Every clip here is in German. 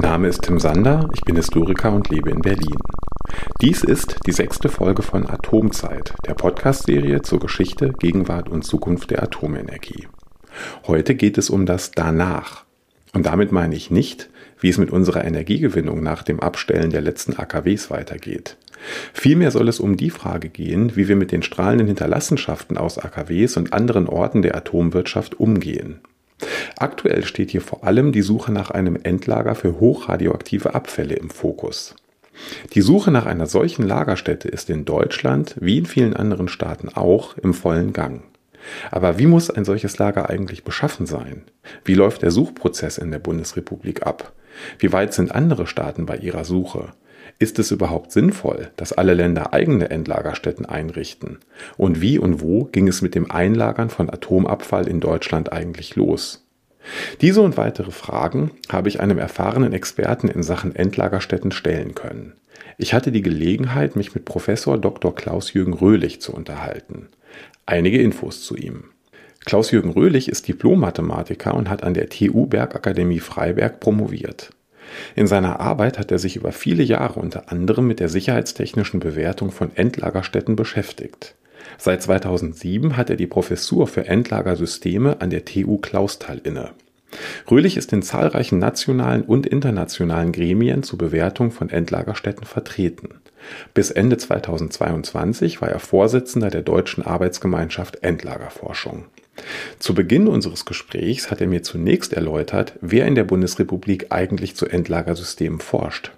Mein Name ist Tim Sander, ich bin Historiker und lebe in Berlin. Dies ist die sechste Folge von Atomzeit, der Podcast-Serie zur Geschichte, Gegenwart und Zukunft der Atomenergie. Heute geht es um das Danach. Und damit meine ich nicht, wie es mit unserer Energiegewinnung nach dem Abstellen der letzten AKWs weitergeht. Vielmehr soll es um die Frage gehen, wie wir mit den strahlenden Hinterlassenschaften aus AKWs und anderen Orten der Atomwirtschaft umgehen. Aktuell steht hier vor allem die Suche nach einem Endlager für hochradioaktive Abfälle im Fokus. Die Suche nach einer solchen Lagerstätte ist in Deutschland wie in vielen anderen Staaten auch im vollen Gang. Aber wie muss ein solches Lager eigentlich beschaffen sein? Wie läuft der Suchprozess in der Bundesrepublik ab? Wie weit sind andere Staaten bei ihrer Suche? Ist es überhaupt sinnvoll, dass alle Länder eigene Endlagerstätten einrichten? Und wie und wo ging es mit dem Einlagern von Atomabfall in Deutschland eigentlich los? Diese und weitere Fragen habe ich einem erfahrenen Experten in Sachen Endlagerstätten stellen können. Ich hatte die Gelegenheit, mich mit Professor Dr. Klaus-Jürgen Röhlich zu unterhalten. Einige Infos zu ihm. Klaus-Jürgen Röhlich ist Diplom-Mathematiker und hat an der TU Bergakademie Freiberg promoviert. In seiner Arbeit hat er sich über viele Jahre unter anderem mit der sicherheitstechnischen Bewertung von Endlagerstätten beschäftigt. Seit 2007 hat er die Professur für Endlagersysteme an der TU Clausthal inne. Röhlich ist in zahlreichen nationalen und internationalen Gremien zur Bewertung von Endlagerstätten vertreten. Bis Ende 2022 war er Vorsitzender der Deutschen Arbeitsgemeinschaft Endlagerforschung. Zu Beginn unseres Gesprächs hat er mir zunächst erläutert, wer in der Bundesrepublik eigentlich zu Endlagersystemen forscht.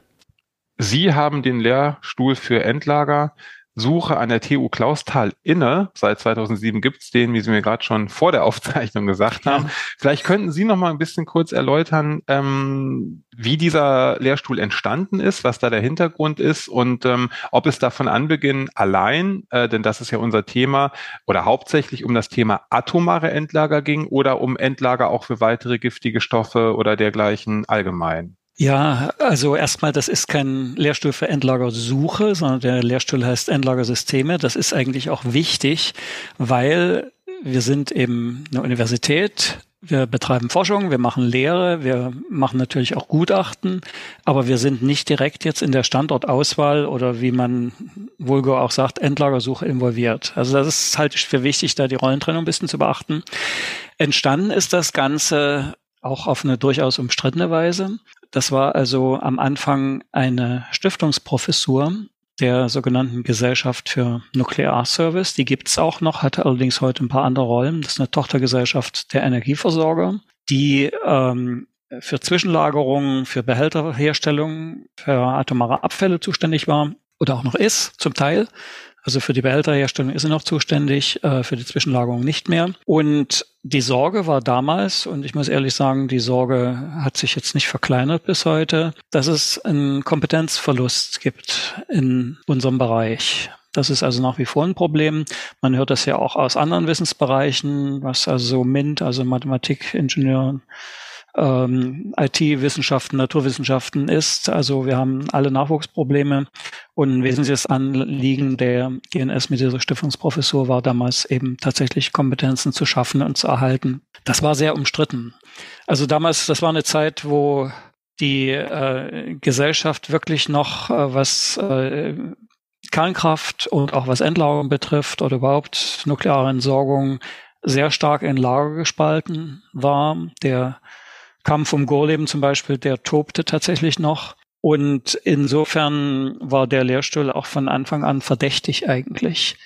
Sie haben den Lehrstuhl für Endlager Suche an der TU Clausthal inne. Seit 2007 gibt es den, wie Sie mir gerade schon vor der Aufzeichnung gesagt haben. Ja. Vielleicht könnten Sie noch mal ein bisschen kurz erläutern, ähm, wie dieser Lehrstuhl entstanden ist, was da der Hintergrund ist und ähm, ob es da von Anbeginn allein, äh, denn das ist ja unser Thema, oder hauptsächlich um das Thema atomare Endlager ging oder um Endlager auch für weitere giftige Stoffe oder dergleichen allgemein. Ja, also erstmal, das ist kein Lehrstuhl für Endlagersuche, sondern der Lehrstuhl heißt Endlagersysteme. Das ist eigentlich auch wichtig, weil wir sind eben eine Universität, wir betreiben Forschung, wir machen Lehre, wir machen natürlich auch Gutachten, aber wir sind nicht direkt jetzt in der Standortauswahl oder wie man vulgar auch sagt, Endlagersuche involviert. Also das ist halt für wichtig, da die Rollentrennung ein bisschen zu beachten. Entstanden ist das Ganze auch auf eine durchaus umstrittene Weise. Das war also am Anfang eine Stiftungsprofessur der sogenannten Gesellschaft für Nuklearservice. Die gibt's auch noch, hatte allerdings heute ein paar andere Rollen. Das ist eine Tochtergesellschaft der Energieversorger, die ähm, für Zwischenlagerungen, für Behälterherstellung, für atomare Abfälle zuständig war oder auch noch ist, zum Teil. Also für die Behälterherstellung ist sie noch zuständig, äh, für die Zwischenlagerung nicht mehr. Und die Sorge war damals, und ich muss ehrlich sagen, die Sorge hat sich jetzt nicht verkleinert bis heute, dass es einen Kompetenzverlust gibt in unserem Bereich. Das ist also nach wie vor ein Problem. Man hört das ja auch aus anderen Wissensbereichen, was also so MINT, also Mathematik, Ingenieur, ähm, IT-Wissenschaften, Naturwissenschaften ist. Also wir haben alle Nachwuchsprobleme und ein wesentliches Anliegen der GNS mit dieser Stiftungsprofessur war damals eben tatsächlich Kompetenzen zu schaffen und zu erhalten. Das war sehr umstritten. Also damals, das war eine Zeit, wo die äh, Gesellschaft wirklich noch äh, was äh, Kernkraft und auch was Endlagerung betrifft oder überhaupt nukleare Entsorgung sehr stark in Lager gespalten war. Der Kampf um Gorleben zum Beispiel, der tobte tatsächlich noch. Und insofern war der Lehrstuhl auch von Anfang an verdächtig eigentlich.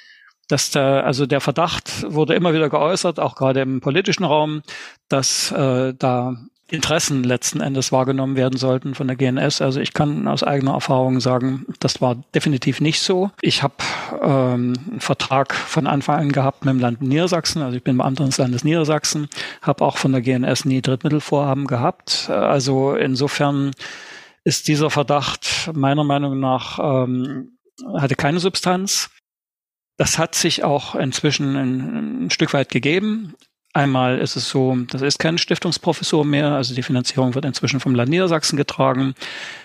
Dass da, also der Verdacht wurde immer wieder geäußert, auch gerade im politischen Raum, dass äh, da Interessen letzten Endes wahrgenommen werden sollten von der GNS. Also ich kann aus eigener Erfahrung sagen, das war definitiv nicht so. Ich habe ähm, einen Vertrag von Anfang an gehabt mit dem Land Niedersachsen. Also ich bin Beamter des Landes Niedersachsen, habe auch von der GNS nie Drittmittelvorhaben gehabt. Also insofern ist dieser Verdacht meiner Meinung nach ähm, hatte keine Substanz. Das hat sich auch inzwischen ein, ein Stück weit gegeben. Einmal ist es so, das ist keine Stiftungsprofessur mehr, also die Finanzierung wird inzwischen vom Land Niedersachsen getragen,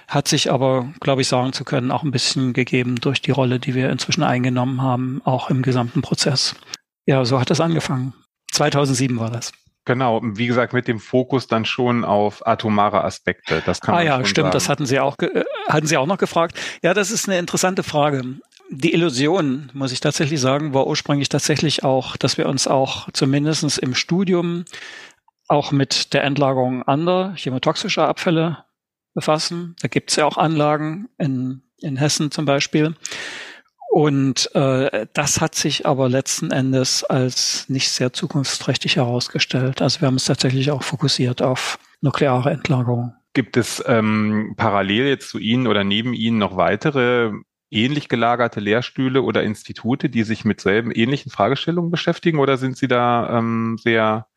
hat sich aber, glaube ich, sagen zu können, auch ein bisschen gegeben durch die Rolle, die wir inzwischen eingenommen haben, auch im gesamten Prozess. Ja, so hat es angefangen. 2007 war das. Genau, wie gesagt, mit dem Fokus dann schon auf atomare Aspekte. Das kann ah man ja, stimmt, sagen. das hatten Sie auch, äh, hatten Sie auch noch gefragt. Ja, das ist eine interessante Frage. Die Illusion, muss ich tatsächlich sagen, war ursprünglich tatsächlich auch, dass wir uns auch zumindestens im Studium auch mit der Endlagerung anderer chemotoxischer Abfälle befassen. Da gibt es ja auch Anlagen in, in Hessen zum Beispiel. Und äh, das hat sich aber letzten Endes als nicht sehr zukunftsträchtig herausgestellt. Also wir haben es tatsächlich auch fokussiert auf nukleare Endlagerung. Gibt es ähm, parallel jetzt zu Ihnen oder neben Ihnen noch weitere ähnlich gelagerte Lehrstühle oder Institute, die sich mit selben ähnlichen Fragestellungen beschäftigen? Oder sind Sie da ähm, sehr,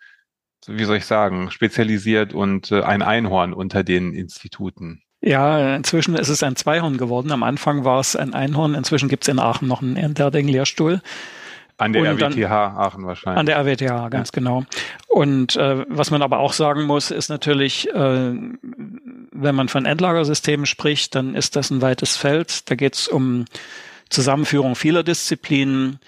wie soll ich sagen, spezialisiert und äh, ein Einhorn unter den Instituten? Ja, inzwischen ist es ein Zweihorn geworden. Am Anfang war es ein Einhorn. Inzwischen gibt es in Aachen noch einen Erderding-Lehrstuhl. An der Und RWTH Aachen wahrscheinlich. An der RWTH, ganz genau. Und äh, was man aber auch sagen muss, ist natürlich, äh, wenn man von Endlagersystemen spricht, dann ist das ein weites Feld. Da geht es um Zusammenführung vieler Disziplinen.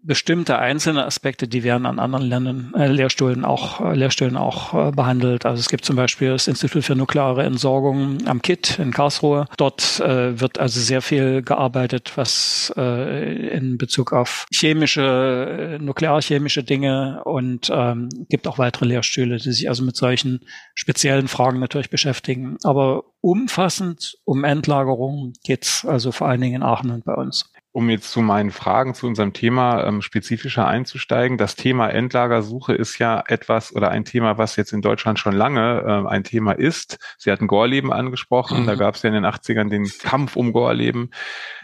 Bestimmte einzelne Aspekte, die werden an anderen Ländern, äh, Lehrstühlen auch, äh, Lehrstühlen auch äh, behandelt. Also es gibt zum Beispiel das Institut für nukleare Entsorgung am KIT in Karlsruhe. Dort äh, wird also sehr viel gearbeitet, was äh, in Bezug auf chemische, äh, nuklearchemische Dinge und ähm, gibt auch weitere Lehrstühle, die sich also mit solchen speziellen Fragen natürlich beschäftigen. Aber umfassend um Endlagerung geht's also vor allen Dingen in Aachen und bei uns. Um jetzt zu meinen Fragen zu unserem Thema ähm, spezifischer einzusteigen, das Thema Endlagersuche ist ja etwas oder ein Thema, was jetzt in Deutschland schon lange ähm, ein Thema ist. Sie hatten Gorleben angesprochen, Mhm. da gab es ja in den 80ern den Kampf um Gorleben.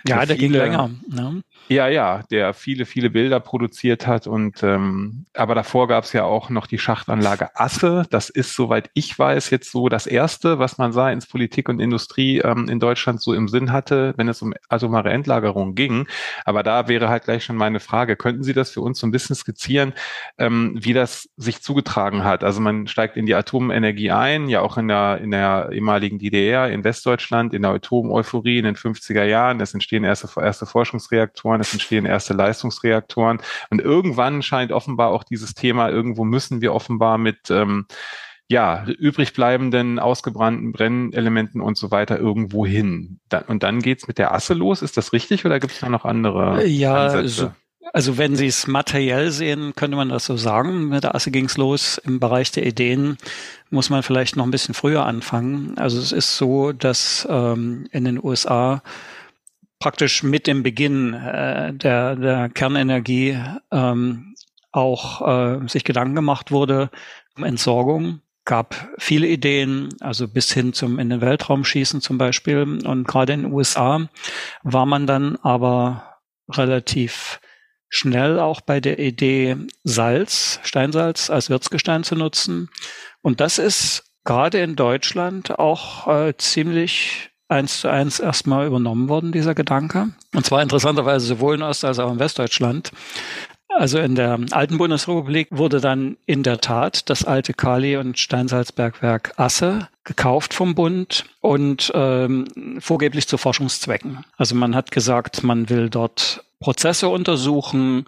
Ja, der ging viele- länger. Ne? Ja, ja, der viele, viele Bilder produziert hat und ähm, aber davor gab es ja auch noch die Schachtanlage Asse. Das ist, soweit ich weiß, jetzt so das erste, was man seitens Politik und Industrie ähm, in Deutschland so im Sinn hatte, wenn es um atomare Endlagerung ging. Aber da wäre halt gleich schon meine Frage: Könnten Sie das für uns so ein bisschen skizzieren, ähm, wie das sich zugetragen hat? Also man steigt in die Atomenergie ein, ja auch in der in der ehemaligen DDR, in Westdeutschland, in der Atomeuphorie in den 50er Jahren. Es entstehen erste erste Forschungsreaktoren, es entstehen erste Leistungsreaktoren und irgendwann scheint offenbar auch dieses Thema, irgendwo müssen wir offenbar mit ähm, ja, übrig bleibenden, ausgebrannten Brennelementen und so weiter irgendwo hin. Und dann geht's mit der Asse los. Ist das richtig oder gibt es da noch andere Ja, Ansätze? so, also wenn Sie es materiell sehen, könnte man das so sagen. Mit der Asse ging es los. Im Bereich der Ideen muss man vielleicht noch ein bisschen früher anfangen. Also es ist so, dass ähm, in den USA praktisch mit dem Beginn äh, der, der Kernenergie ähm, auch äh, sich Gedanken gemacht wurde um Entsorgung. Gab viele Ideen, also bis hin zum in den Weltraum schießen zum Beispiel. Und gerade in den USA war man dann aber relativ schnell auch bei der Idee, Salz, Steinsalz als Wirtsgestein zu nutzen. Und das ist gerade in Deutschland auch äh, ziemlich eins zu eins erstmal übernommen worden, dieser Gedanke. Und zwar interessanterweise sowohl in Ost- als auch in Westdeutschland. Also in der alten Bundesrepublik wurde dann in der Tat das alte Kali- und Steinsalzbergwerk Asse gekauft vom Bund und ähm, vorgeblich zu Forschungszwecken. Also man hat gesagt, man will dort Prozesse untersuchen,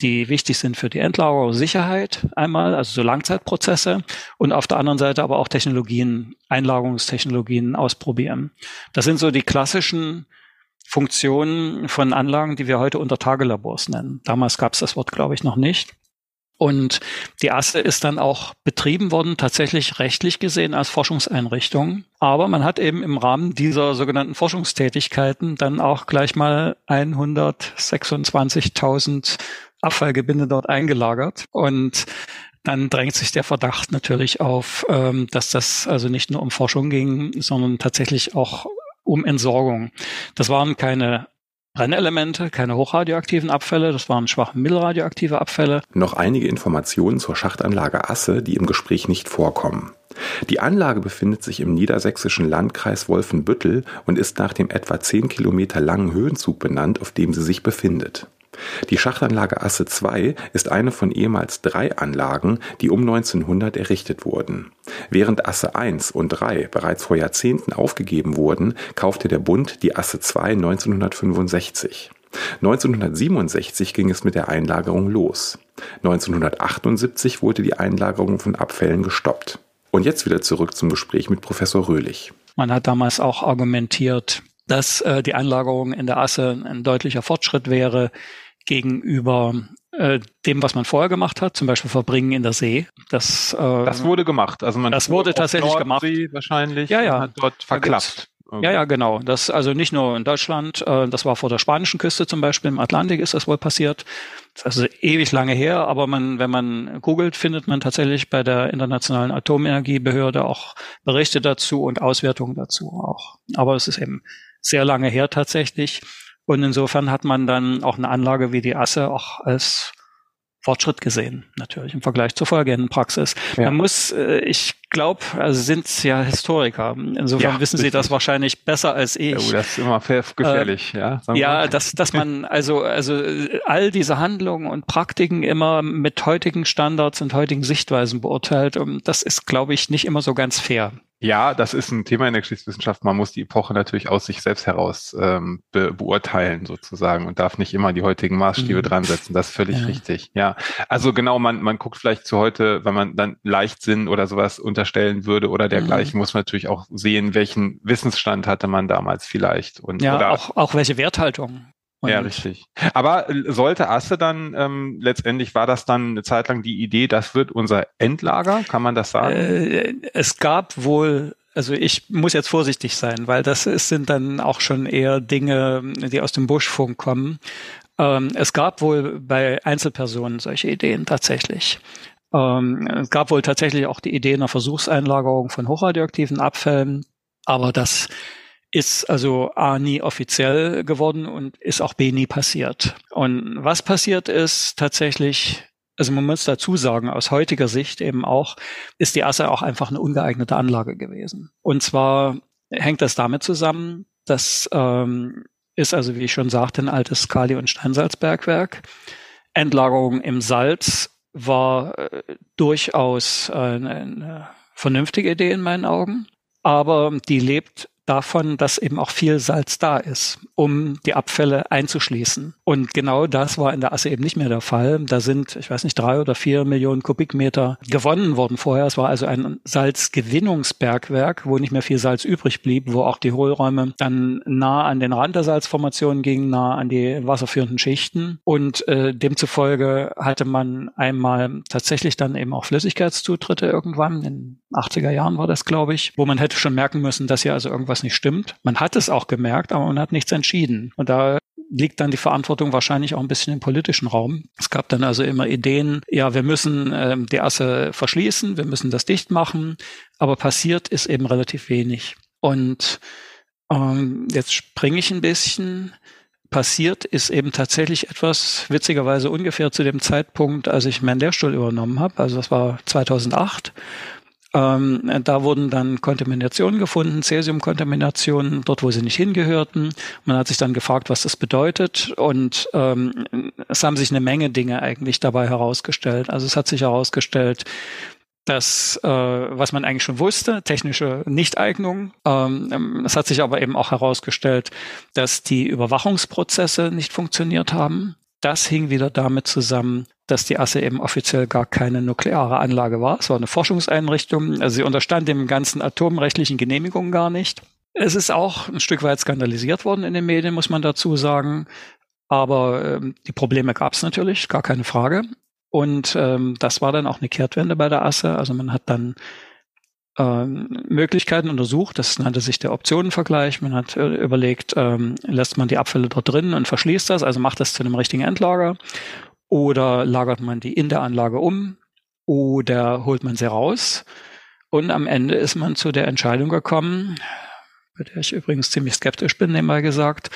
die wichtig sind für die Endlagerungssicherheit einmal, also so Langzeitprozesse und auf der anderen Seite aber auch Technologien, Einlagerungstechnologien ausprobieren. Das sind so die klassischen Funktionen von Anlagen, die wir heute unter Tagelabors nennen. Damals gab es das Wort, glaube ich, noch nicht. Und die Asse ist dann auch betrieben worden, tatsächlich rechtlich gesehen als Forschungseinrichtung. Aber man hat eben im Rahmen dieser sogenannten Forschungstätigkeiten dann auch gleich mal 126.000 Abfallgebinde dort eingelagert. Und dann drängt sich der Verdacht natürlich auf, ähm, dass das also nicht nur um Forschung ging, sondern tatsächlich auch um Entsorgung. Das waren keine Brennelemente, keine hochradioaktiven Abfälle, das waren schwach mittelradioaktive Abfälle. Noch einige Informationen zur Schachtanlage Asse, die im Gespräch nicht vorkommen. Die Anlage befindet sich im niedersächsischen Landkreis Wolfenbüttel und ist nach dem etwa 10 Kilometer langen Höhenzug benannt, auf dem sie sich befindet. Die Schachtanlage Asse 2 ist eine von ehemals drei Anlagen, die um 1900 errichtet wurden. Während Asse 1 und 3 bereits vor Jahrzehnten aufgegeben wurden, kaufte der Bund die Asse 2 1965. 1967 ging es mit der Einlagerung los. 1978 wurde die Einlagerung von Abfällen gestoppt. Und jetzt wieder zurück zum Gespräch mit Professor Röhlich. Man hat damals auch argumentiert, dass äh, die Einlagerung in der Asse ein deutlicher Fortschritt wäre gegenüber äh, dem, was man vorher gemacht hat, zum Beispiel Verbringen in der See. Das, äh, das wurde gemacht. Also man das wurde tatsächlich Nordsee gemacht. Wahrscheinlich. Ja, ja. Dort verklappt. Ja, ja, genau. Das also nicht nur in Deutschland, äh, das war vor der spanischen Küste zum Beispiel, im Atlantik ist das wohl passiert. Das ist also ewig lange her, aber man, wenn man googelt, findet man tatsächlich bei der Internationalen Atomenergiebehörde auch Berichte dazu und Auswertungen dazu auch. Aber es ist eben sehr lange her tatsächlich. Und insofern hat man dann auch eine Anlage wie die Asse auch als Fortschritt gesehen, natürlich im Vergleich zur vorhergehenden Praxis. Ja. Man muss, äh, ich glaube, also sind ja Historiker. Insofern ja, wissen Sie das wahrscheinlich besser als ich. Oh, das ist immer gefährlich, äh, ja. Ja, dass, dass man also, also all diese Handlungen und Praktiken immer mit heutigen Standards und heutigen Sichtweisen beurteilt. Und das ist, glaube ich, nicht immer so ganz fair. Ja, das ist ein Thema in der Geschichtswissenschaft. Man muss die Epoche natürlich aus sich selbst heraus ähm, be beurteilen sozusagen und darf nicht immer die heutigen Maßstäbe mhm. dran setzen. Das ist völlig ja. richtig. Ja, also genau, man, man guckt vielleicht zu heute, wenn man dann Leichtsinn oder sowas unterstellen würde oder dergleichen, mhm. muss man natürlich auch sehen, welchen Wissensstand hatte man damals vielleicht. Und, ja, oder auch, auch welche Werthaltung. Und ja, richtig. Aber sollte Asse dann, ähm, letztendlich war das dann eine Zeit lang die Idee, das wird unser Endlager, kann man das sagen? Äh, es gab wohl, also ich muss jetzt vorsichtig sein, weil das ist, sind dann auch schon eher Dinge, die aus dem Buschfunk kommen. Ähm, es gab wohl bei Einzelpersonen solche Ideen tatsächlich. Ähm, es gab wohl tatsächlich auch die Idee einer Versuchseinlagerung von hochradioaktiven Abfällen, aber das ist also A nie offiziell geworden und ist auch B nie passiert. Und was passiert ist tatsächlich, also man muss dazu sagen, aus heutiger Sicht eben auch, ist die Asse auch einfach eine ungeeignete Anlage gewesen. Und zwar hängt das damit zusammen, dass ähm, ist also, wie ich schon sagte, ein altes Kali- und Steinsalzbergwerk. Endlagerung im Salz war äh, durchaus äh, eine vernünftige Idee in meinen Augen, aber die lebt davon, dass eben auch viel Salz da ist, um die Abfälle einzuschließen. Und genau das war in der Asse eben nicht mehr der Fall. Da sind, ich weiß nicht, drei oder vier Millionen Kubikmeter gewonnen worden vorher. Es war also ein Salzgewinnungsbergwerk, wo nicht mehr viel Salz übrig blieb, wo auch die Hohlräume dann nah an den Rand der Salzformation gingen, nah an die wasserführenden Schichten. Und äh, demzufolge hatte man einmal tatsächlich dann eben auch Flüssigkeitszutritte irgendwann. In 80er Jahren war das, glaube ich, wo man hätte schon merken müssen, dass hier also irgendwas was nicht stimmt. Man hat es auch gemerkt, aber man hat nichts entschieden. Und da liegt dann die Verantwortung wahrscheinlich auch ein bisschen im politischen Raum. Es gab dann also immer Ideen, ja, wir müssen ähm, die Asse verschließen, wir müssen das dicht machen, aber passiert ist eben relativ wenig. Und ähm, jetzt springe ich ein bisschen. Passiert ist eben tatsächlich etwas, witzigerweise ungefähr zu dem Zeitpunkt, als ich meinen Lehrstuhl übernommen habe. Also das war 2008. Ähm, da wurden dann Kontaminationen gefunden, Cäsiumkontaminationen, dort, wo sie nicht hingehörten. Man hat sich dann gefragt, was das bedeutet. Und ähm, es haben sich eine Menge Dinge eigentlich dabei herausgestellt. Also es hat sich herausgestellt, dass, äh, was man eigentlich schon wusste, technische Nichteignung. Ähm, es hat sich aber eben auch herausgestellt, dass die Überwachungsprozesse nicht funktioniert haben. Das hing wieder damit zusammen, dass die Asse eben offiziell gar keine nukleare Anlage war. Es war eine Forschungseinrichtung. Also sie unterstand dem ganzen atomrechtlichen Genehmigungen gar nicht. Es ist auch ein Stück weit skandalisiert worden in den Medien, muss man dazu sagen. Aber ähm, die Probleme gab es natürlich, gar keine Frage. Und ähm, das war dann auch eine Kehrtwende bei der Asse. Also man hat dann ähm, Möglichkeiten untersucht. Das nannte sich der Optionenvergleich. Man hat äh, überlegt, ähm, lässt man die Abfälle dort drin und verschließt das, also macht das zu einem richtigen Endlager. Oder lagert man die in der Anlage um oder holt man sie raus? Und am Ende ist man zu der Entscheidung gekommen, bei der ich übrigens ziemlich skeptisch bin, nebenbei gesagt,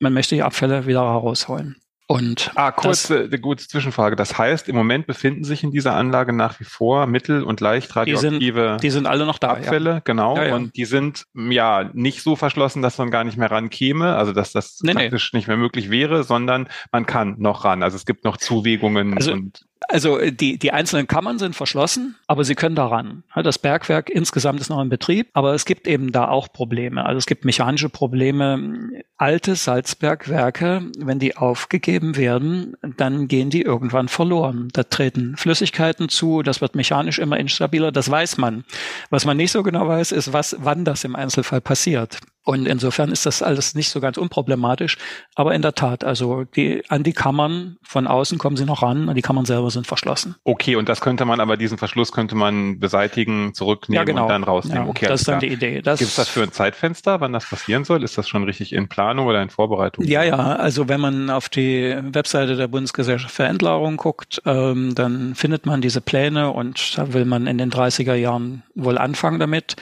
man möchte die Abfälle wieder herausholen. Und ah, kurze, das, gute Zwischenfrage. Das heißt, im Moment befinden sich in dieser Anlage nach wie vor mittel- und leicht radioaktive die sind, die sind alle noch da, Abfälle, ja. genau. Ja, ja. Und die sind ja nicht so verschlossen, dass man gar nicht mehr rankäme, also dass das nee, praktisch nee. nicht mehr möglich wäre, sondern man kann noch ran. Also es gibt noch Zuwägungen. Also und Also äh, die, die einzelnen Kammern sind verschlossen, aber sie können daran. Das Bergwerk insgesamt ist noch in Betrieb, aber es gibt eben da auch Probleme. Also es gibt mechanische Probleme. Alte Salzbergwerke, wenn die aufgegeben werden, dann gehen die irgendwann verloren. Da treten Flüssigkeiten zu, das wird mechanisch immer instabiler, das weiß man. Was man nicht so genau weiß, ist, was, wann das im Einzelfall passiert. Und insofern ist das alles nicht so ganz unproblematisch. Aber in der Tat, also die, an die Kammern von außen kommen sie noch ran und die Kammern selber sind verschlossen. Okay, und das könnte man aber, diesen Verschluss könnte man beseitigen, zurücknehmen ja, genau. und dann rausnehmen. Ja, okay, das ist dann klar. die Idee. Gibt es das für ein Zeitfenster, wann das passieren soll? Ist das schon richtig in Planung oder in Vorbereitung? Ja, ja, also wenn man auf die Webseite der Bundesgesellschaft für Entlagerung guckt, ähm, dann findet man diese Pläne und da will man in den 30er Jahren wohl anfangen damit.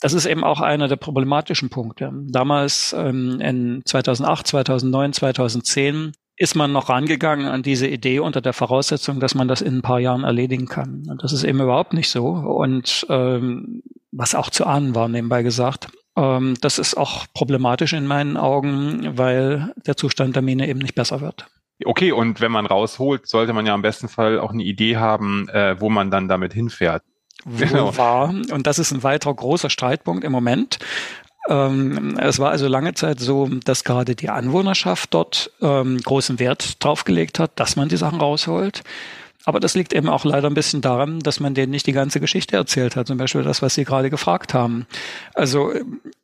Das ist eben auch einer der problematischen Punkte. Damals ähm, in 2008, 2009, 2010 ist man noch rangegangen an diese Idee unter der Voraussetzung, dass man das in ein paar Jahren erledigen kann. Und das ist eben überhaupt nicht so. Und ähm, was auch zu ahnen war, nebenbei gesagt. Ähm, das ist auch problematisch in meinen Augen, weil der Zustand der Mine eben nicht besser wird. Okay, und wenn man rausholt, sollte man ja am besten Fall auch eine Idee haben, äh, wo man dann damit hinfährt genau. war. Und das ist ein weiterer großer Streitpunkt im Moment. Ähm, es war also lange Zeit so, dass gerade die Anwohnerschaft dort ähm, großen Wert drauf gelegt hat, dass man die Sachen rausholt. Aber das liegt eben auch leider ein bisschen daran, dass man denen nicht die ganze Geschichte erzählt hat. Zum Beispiel das, was Sie gerade gefragt haben. Also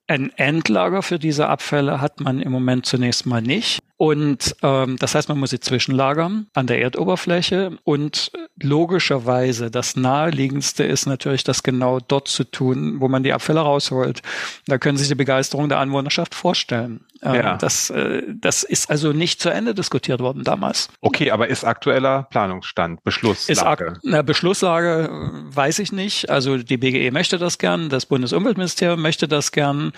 ein Endlager für diese Abfälle hat man im Moment zunächst mal nicht. Und ähm, das heißt, man muss sie zwischenlagern an der Erdoberfläche. Und logischerweise das naheliegendste ist natürlich, das genau dort zu tun, wo man die Abfälle rausholt. Da können Sie sich die Begeisterung der Anwohnerschaft vorstellen. Äh, ja. das, äh, das ist also nicht zu Ende diskutiert worden damals. Okay, aber ist aktueller Planungsstand, Beschlusslage? Na, Beschlusslage äh, weiß ich nicht. Also die BGE möchte das gern, das Bundesumweltministerium möchte das gern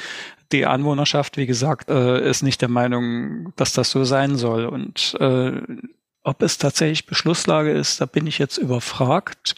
die Anwohnerschaft, wie gesagt, äh, ist nicht der Meinung, dass das so sein soll. Und äh, ob es tatsächlich Beschlusslage ist, da bin ich jetzt überfragt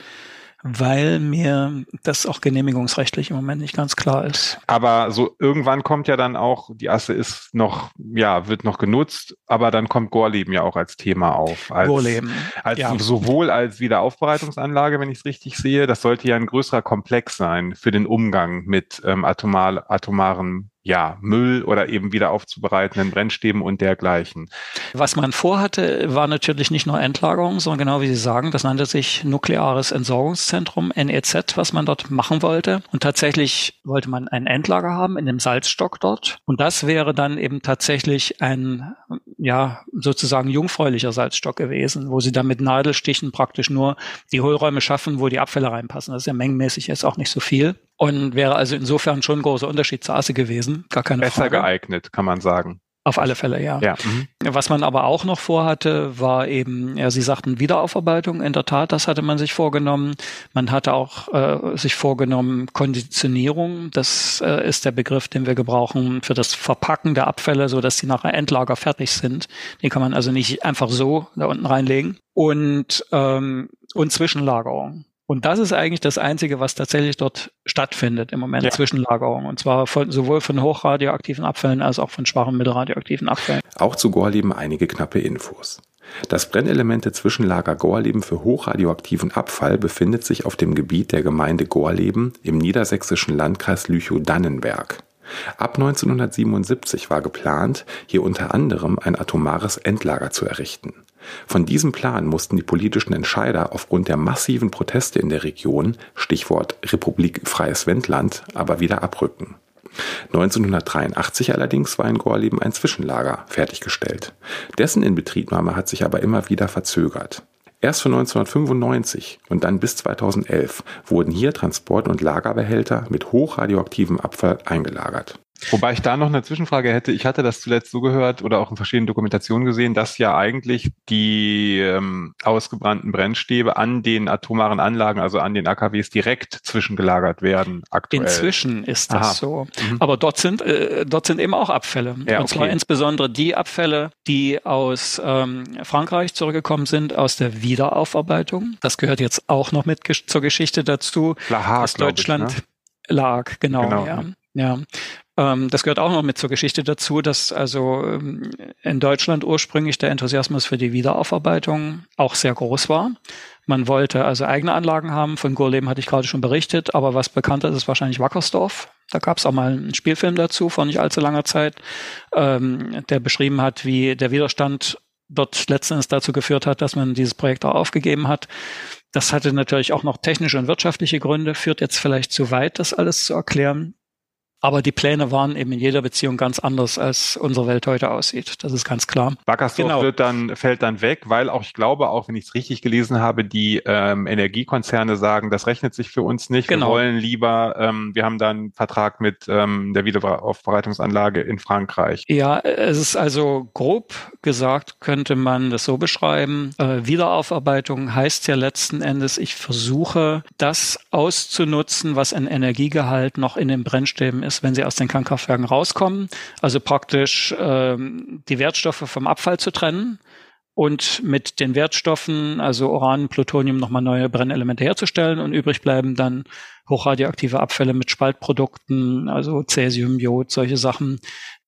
weil mir das auch genehmigungsrechtlich im Moment nicht ganz klar ist. Aber so irgendwann kommt ja dann auch, die Asse ist noch, ja, wird noch genutzt, aber dann kommt Gorleben ja auch als Thema auf. Als, Gorleben. Als, ja. Sowohl als Wiederaufbereitungsanlage, wenn ich es richtig sehe, das sollte ja ein größerer Komplex sein für den Umgang mit ähm, atomar, atomaren ja, Müll oder eben wieder aufzubereitenden Brennstäben und dergleichen. Was man vorhatte, war natürlich nicht nur Endlagerung, sondern genau wie Sie sagen, das nannte sich Nukleares Entsorgungszentrum, NEZ, was man dort machen wollte. Und tatsächlich wollte man ein Endlager haben in dem Salzstock dort. Und das wäre dann eben tatsächlich ein, ja, sozusagen jungfräulicher Salzstock gewesen, wo Sie dann mit Nadelstichen praktisch nur die Hohlräume schaffen, wo die Abfälle reinpassen. Das ist ja mengenmäßig jetzt auch nicht so viel und wäre also insofern schon ein großer Unterschied zur Asse gewesen. Gar keine Besser Frage. geeignet, kann man sagen. Auf alle Fälle, ja. ja. Mhm. Was man aber auch noch vorhatte, war eben, ja, Sie sagten Wiederaufarbeitung. In der Tat, das hatte man sich vorgenommen. Man hatte auch äh, sich vorgenommen Konditionierung. Das äh, ist der Begriff, den wir gebrauchen für das Verpacken der Abfälle, so dass sie nachher Endlager fertig sind. Die kann man also nicht einfach so da unten reinlegen. Und ähm, und Zwischenlagerung. Und das ist eigentlich das Einzige, was tatsächlich dort stattfindet im Moment, ja. Zwischenlagerung. Und zwar von, sowohl von hochradioaktiven Abfällen als auch von schwachen mittelradioaktiven Abfällen. Auch zu Gorleben einige knappe Infos. Das Brennelemente Zwischenlager Gorleben für hochradioaktiven Abfall befindet sich auf dem Gebiet der Gemeinde Gorleben im niedersächsischen Landkreis Lüchow-Dannenberg. Ab 1977 war geplant, hier unter anderem ein atomares Endlager zu errichten. Von diesem Plan mussten die politischen Entscheider aufgrund der massiven Proteste in der Region, Stichwort Republik Freies Wendland, aber wieder abrücken. 1983 allerdings war in Gorleben ein Zwischenlager fertiggestellt. Dessen Inbetriebnahme hat sich aber immer wieder verzögert. Erst von 1995 und dann bis 2011 wurden hier Transport- und Lagerbehälter mit hochradioaktivem Abfall eingelagert. Wobei ich da noch eine Zwischenfrage hätte. Ich hatte das zuletzt so gehört oder auch in verschiedenen Dokumentationen gesehen, dass ja eigentlich die ähm, ausgebrannten Brennstäbe an den atomaren Anlagen, also an den AKWs direkt zwischengelagert werden. Aktuell. Inzwischen ist das Aha. so. Mhm. Aber dort sind äh, dort sind eben auch Abfälle. Ja, Und zwar insbesondere die Abfälle, die aus ähm, Frankreich zurückgekommen sind aus der Wiederaufarbeitung. Das gehört jetzt auch noch mit zur Geschichte dazu, La Hague, dass Deutschland ich, ne? lag, genau, genau. ja. Ja, das gehört auch noch mit zur Geschichte dazu, dass also ähm, in Deutschland ursprünglich der Enthusiasmus für die Wiederaufarbeitung auch sehr groß war. Man wollte also eigene Anlagen haben. Von Gorleben hatte ich gerade schon berichtet, aber was bekannter ist, ist wahrscheinlich Wackersdorf. Da gab es auch mal einen Spielfilm dazu vor nicht allzu langer Zeit, ähm, der beschrieben hat, wie der Widerstand dort letztendlich dazu geführt hat, dass man dieses Projekt auch aufgegeben hat. Das hatte natürlich auch noch technische und wirtschaftliche Gründe, führt jetzt vielleicht zu weit, das alles zu erklären. Aber die Pläne waren eben in jeder Beziehung ganz anders, als unsere Welt heute aussieht. Das ist ganz klar. Wackersdorf genau. wird dann, fällt dann weg, weil auch, ich glaube, auch wenn ich es richtig gelesen habe, die ähm, Energiekonzerne sagen, das rechnet sich für uns nicht. Genau. Wir wollen lieber, ähm, wir haben dann einen Vertrag mit ähm, der Wiederaufbereitungsanlage in Frankreich. Ja, es ist also grob gesagt, könnte man das so beschreiben. Äh, Wiederaufarbeitung heißt ja letzten Endes, ich versuche, das auszunutzen, was ein Energiegehalt noch in den Brennstäben ist ist, wenn sie aus den Kernkraftwerken rauskommen. Also praktisch ähm, die Wertstoffe vom Abfall zu trennen und mit den Wertstoffen, also Uran, Plutonium, nochmal neue Brennelemente herzustellen und übrig bleiben dann hochradioaktive Abfälle mit Spaltprodukten, also Cäsium, Jod, solche Sachen,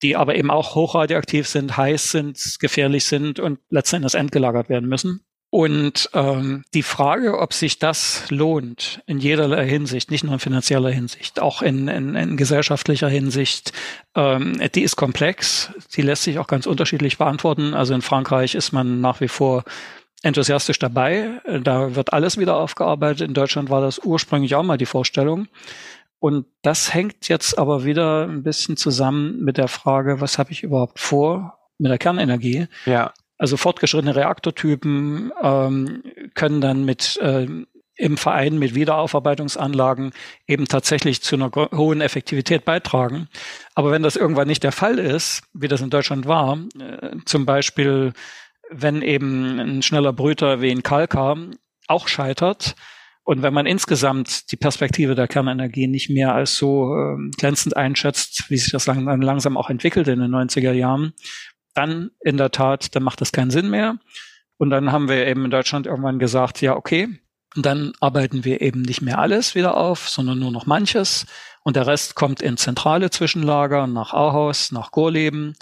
die aber eben auch hochradioaktiv sind, heiß sind, gefährlich sind und letztendlich entgelagert werden müssen. Und ähm, die Frage, ob sich das lohnt, in jederlei Hinsicht, nicht nur in finanzieller Hinsicht, auch in, in, in gesellschaftlicher Hinsicht, ähm, die ist komplex. Die lässt sich auch ganz unterschiedlich beantworten. Also in Frankreich ist man nach wie vor enthusiastisch dabei. Da wird alles wieder aufgearbeitet. In Deutschland war das ursprünglich auch mal die Vorstellung. Und das hängt jetzt aber wieder ein bisschen zusammen mit der Frage, was habe ich überhaupt vor mit der Kernenergie? Ja. Also fortgeschrittene Reaktortypen ähm, können dann mit äh, im Verein mit Wiederaufarbeitungsanlagen eben tatsächlich zu einer hohen Effektivität beitragen. Aber wenn das irgendwann nicht der Fall ist, wie das in Deutschland war, äh, zum Beispiel wenn eben ein schneller Brüter wie ein Kalkar auch scheitert, und wenn man insgesamt die Perspektive der Kernenergie nicht mehr als so äh, glänzend einschätzt, wie sich das lang, langsam auch entwickelt in den 90er Jahren, dann in der Tat, dann macht das keinen Sinn mehr. Und dann haben wir eben in Deutschland irgendwann gesagt, ja, okay, und dann arbeiten wir eben nicht mehr alles wieder auf, sondern nur noch manches. Und der Rest kommt in zentrale Zwischenlager nach Auhaus, nach Gorleben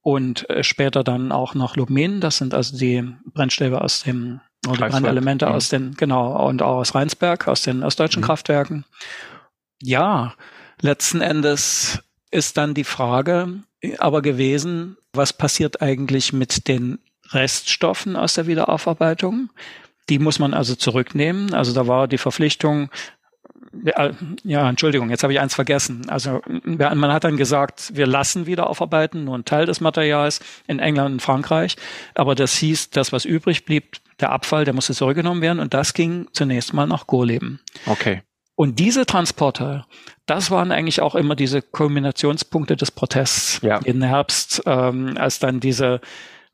und äh, später dann auch nach Lubmin. Das sind also die Brennstäbe aus dem, oder die Brennelemente mhm. aus den, genau, und auch aus Rheinsberg, aus den ostdeutschen mhm. Kraftwerken. Ja, letzten Endes ist dann die Frage aber gewesen, was passiert eigentlich mit den Reststoffen aus der Wiederaufarbeitung? Die muss man also zurücknehmen. Also da war die Verpflichtung, ja, Entschuldigung, jetzt habe ich eins vergessen. Also man hat dann gesagt, wir lassen wieder aufarbeiten, nur ein Teil des Materials in England und Frankreich. Aber das hieß, das, was übrig blieb, der Abfall, der musste zurückgenommen werden und das ging zunächst mal nach Gorleben. Okay. Und diese Transporter, das waren eigentlich auch immer diese Kulminationspunkte des Protests ja. jeden Herbst, ähm, als dann diese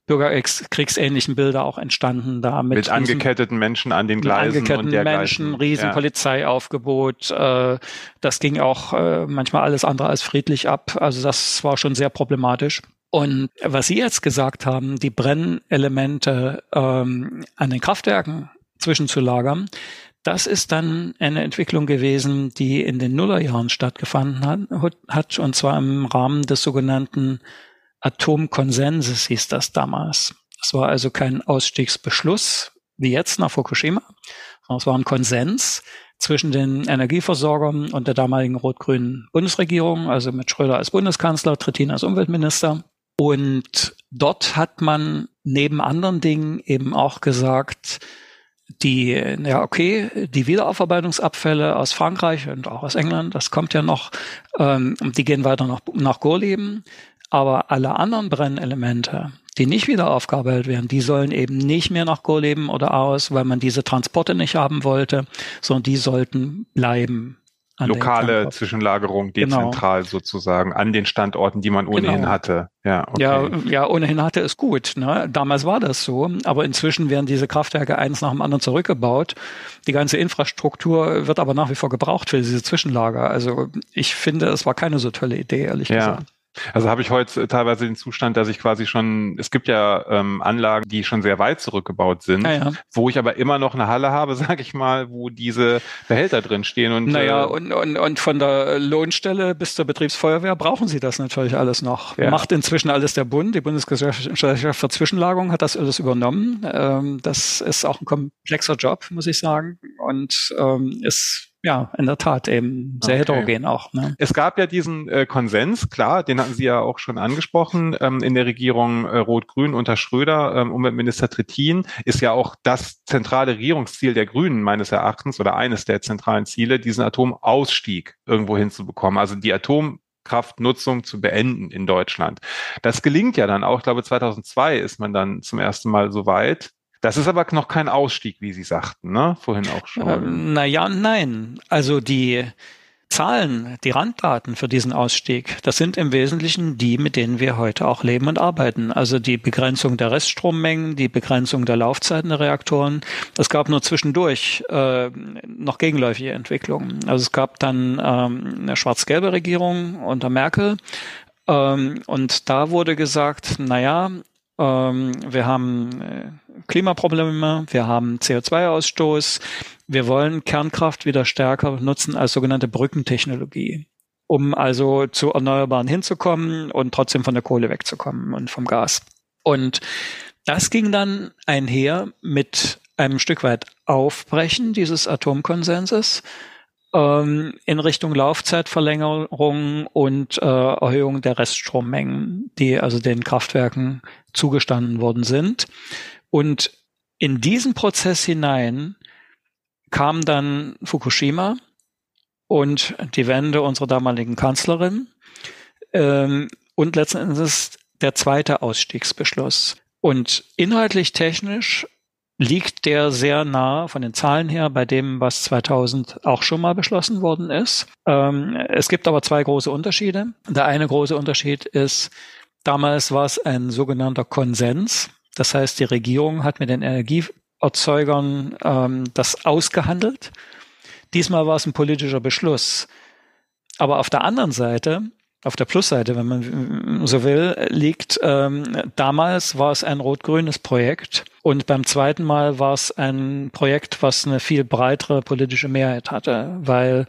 bürgerkriegsähnlichen Bilder auch entstanden da mit, mit angeketteten Menschen an den Gleisen angeketteten und dergleichen. Menschen, riesen ja. Polizeiaufgebot. Äh, das ging auch äh, manchmal alles andere als friedlich ab. Also das war schon sehr problematisch. Und was Sie jetzt gesagt haben, die Brennelemente ähm, an den Kraftwerken zwischenzulagern, das ist dann eine Entwicklung gewesen, die in den Nullerjahren stattgefunden hat, und zwar im Rahmen des sogenannten Atomkonsenses hieß das damals. Das war also kein Ausstiegsbeschluss wie jetzt nach Fukushima, sondern es war ein Konsens zwischen den Energieversorgern und der damaligen rot-grünen Bundesregierung, also mit Schröder als Bundeskanzler, Trittin als Umweltminister. Und dort hat man neben anderen Dingen eben auch gesagt, die, ja, okay, die Wiederaufarbeitungsabfälle aus Frankreich und auch aus England, das kommt ja noch, ähm, die gehen weiter nach, nach Gorleben. Aber alle anderen Brennelemente, die nicht wieder aufgearbeitet werden, die sollen eben nicht mehr nach Gorleben oder aus, weil man diese Transporte nicht haben wollte, sondern die sollten bleiben lokale Zwischenlagerung genau. dezentral genau. sozusagen an den Standorten, die man ohnehin genau. hatte. Ja, okay. ja, ja, ohnehin hatte es gut. Ne? Damals war das so, aber inzwischen werden diese Kraftwerke eins nach dem anderen zurückgebaut. Die ganze Infrastruktur wird aber nach wie vor gebraucht für diese Zwischenlager. Also ich finde, es war keine so tolle Idee, ehrlich ja. gesagt. Also habe ich heute teilweise den Zustand, dass ich quasi schon, es gibt ja ähm, Anlagen, die schon sehr weit zurückgebaut sind, ja, ja. wo ich aber immer noch eine Halle habe, sage ich mal, wo diese Behälter drin stehen. Und, naja, äh, und, und, und von der Lohnstelle bis zur Betriebsfeuerwehr brauchen sie das natürlich alles noch. Ja. Macht inzwischen alles der Bund. Die Bundesgesellschaft für Zwischenlagerung hat das alles übernommen. Ähm, das ist auch ein komplexer Job, muss ich sagen. Und ähm, ist ja, in der Tat eben sehr okay. heterogen auch. Ne? Es gab ja diesen äh, Konsens, klar, den hatten Sie ja auch schon angesprochen, ähm, in der Regierung äh, Rot-Grün unter Schröder. Ähm, Umweltminister Trittin ist ja auch das zentrale Regierungsziel der Grünen meines Erachtens oder eines der zentralen Ziele, diesen Atomausstieg irgendwo hinzubekommen. Also die Atomkraftnutzung zu beenden in Deutschland. Das gelingt ja dann auch. Ich glaube, 2002 ist man dann zum ersten Mal so weit. Das ist aber noch kein Ausstieg, wie Sie sagten, ne? Vorhin auch schon. Ähm, naja, nein. Also die Zahlen, die Randdaten für diesen Ausstieg, das sind im Wesentlichen die, mit denen wir heute auch leben und arbeiten. Also die Begrenzung der Reststrommengen, die Begrenzung der Laufzeiten der Reaktoren. Es gab nur zwischendurch äh, noch gegenläufige Entwicklungen. Also es gab dann ähm, eine schwarz-gelbe Regierung unter Merkel. Ähm, und da wurde gesagt, naja, ähm, wir haben äh, Klimaprobleme, wir haben CO2-Ausstoß, wir wollen Kernkraft wieder stärker nutzen als sogenannte Brückentechnologie, um also zu Erneuerbaren hinzukommen und trotzdem von der Kohle wegzukommen und vom Gas. Und das ging dann einher mit einem Stück weit Aufbrechen dieses Atomkonsenses ähm, in Richtung Laufzeitverlängerung und äh, Erhöhung der Reststrommengen, die also den Kraftwerken zugestanden worden sind. Und in diesen Prozess hinein kam dann Fukushima und die Wende unserer damaligen Kanzlerin ähm, und letzten Endes der zweite Ausstiegsbeschluss. Und inhaltlich technisch liegt der sehr nah von den Zahlen her bei dem, was 2000 auch schon mal beschlossen worden ist. Ähm, es gibt aber zwei große Unterschiede. Der eine große Unterschied ist, damals war es ein sogenannter Konsens. Das heißt, die Regierung hat mit den Energieerzeugern ähm, das ausgehandelt. Diesmal war es ein politischer Beschluss. Aber auf der anderen Seite auf der Plusseite, wenn man so will, liegt, ähm, damals war es ein rot-grünes Projekt und beim zweiten Mal war es ein Projekt, was eine viel breitere politische Mehrheit hatte, weil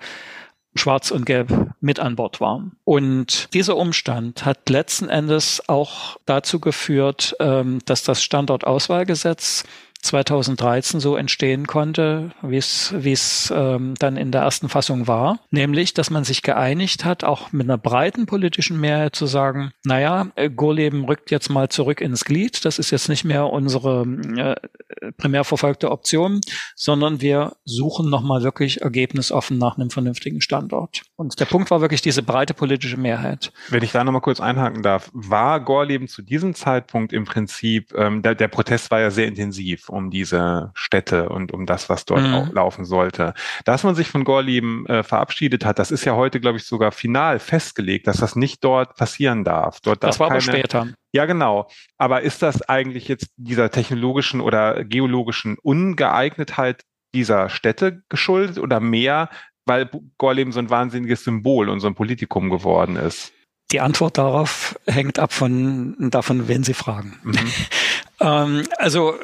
Schwarz und Gelb mit an Bord waren. Und dieser Umstand hat letzten Endes auch dazu geführt, ähm, dass das Standortauswahlgesetz 2013 so entstehen konnte, wie es wie es ähm, dann in der ersten Fassung war, nämlich, dass man sich geeinigt hat, auch mit einer breiten politischen Mehrheit zu sagen, naja, äh, Gorleben rückt jetzt mal zurück ins Glied, das ist jetzt nicht mehr unsere äh, primär verfolgte Option, sondern wir suchen nochmal wirklich ergebnisoffen nach einem vernünftigen Standort. Und der Punkt war wirklich diese breite politische Mehrheit. Wenn ich da nochmal kurz einhaken darf, war Gorleben zu diesem Zeitpunkt im Prinzip, ähm, der, der Protest war ja sehr intensiv um diese Städte und um das, was dort mhm. laufen sollte. Dass man sich von Gorleben äh, verabschiedet hat, das ist ja heute, glaube ich, sogar final festgelegt, dass das nicht dort passieren darf. Dort das darf war keine, aber später. Ja, genau. Aber ist das eigentlich jetzt dieser technologischen oder geologischen Ungeeignetheit dieser Städte geschuldet oder mehr, weil Gorleben so ein wahnsinniges Symbol und so ein Politikum geworden ist? Die Antwort darauf hängt ab von davon, wen Sie fragen. Mhm. ähm, also